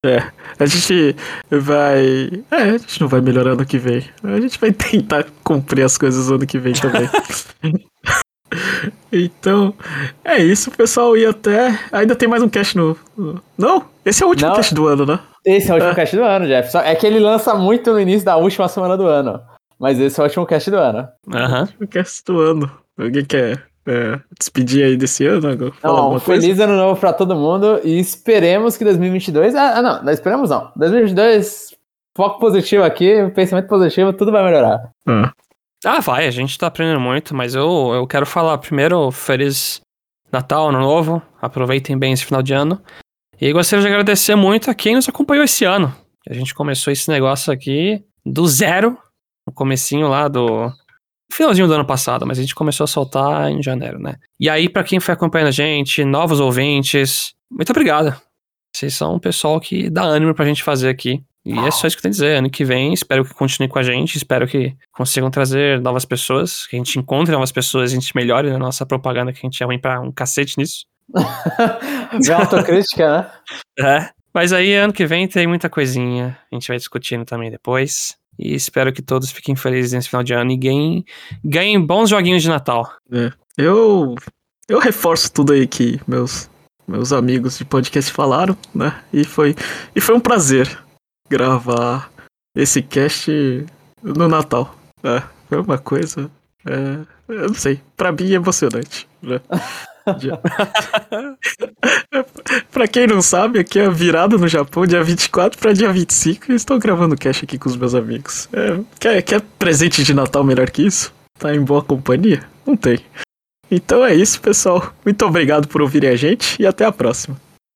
É, a gente vai. É, a gente não vai melhorar ano que vem. A gente vai tentar cumprir as coisas ano que vem também. então, é isso, pessoal. E até. Ainda tem mais um cast no. Não? Esse é o último Não. cast do ano, né? Esse é o último É. cast do ano, Jeff. Só- É que ele lança muito no início da última semana do ano. Mas esse é o último cast do ano. Aham. O cast do ano. Alguém quer é, despedir aí desse ano? Não, alguma coisa? feliz ano novo pra todo mundo e esperemos que 2022. Ah, ah, não, não esperamos não. 2022, foco positivo aqui, pensamento positivo, tudo vai melhorar. Ah, Ah, vai, a gente tá aprendendo muito, mas eu, eu quero falar primeiro Feliz Natal, Ano Novo. Aproveitem bem esse final de ano. E gostaria de agradecer muito a quem nos acompanhou esse ano. A gente começou esse negócio aqui do zero, no comecinho lá do finalzinho do ano passado, mas a gente começou a soltar em janeiro, né? E aí, para quem foi acompanhando a gente, novos ouvintes, muito obrigado. Vocês são um pessoal que dá ânimo pra gente fazer aqui. E é só isso que eu tenho a dizer. Ano que vem, espero que continue com a gente, espero que consigam trazer novas pessoas, que a gente encontre novas pessoas, a gente melhore na nossa propaganda, que a gente é ruim pra um cacete nisso. Vê autocrítica, né? É. Mas aí, ano que vem, tem muita coisinha. A gente vai discutindo também depois. E espero que todos fiquem felizes nesse final de ano e ganhem, ganhem bons joguinhos de Natal. É. Eu, eu reforço tudo aí que meus, meus amigos de podcast falaram, né? E foi, e foi um prazer gravar esse cast no Natal. É, foi uma coisa. É, eu não sei, pra mim é emocionante. Né? Pra quem não sabe, aqui é a virada no Japão, dia 24 pra dia 25, e estou gravando cast aqui com os meus amigos. É, quer, quer presente de Natal melhor que isso? Tá em boa companhia? Não tem. Então é isso, pessoal. Muito obrigado por ouvirem a gente e até a próxima.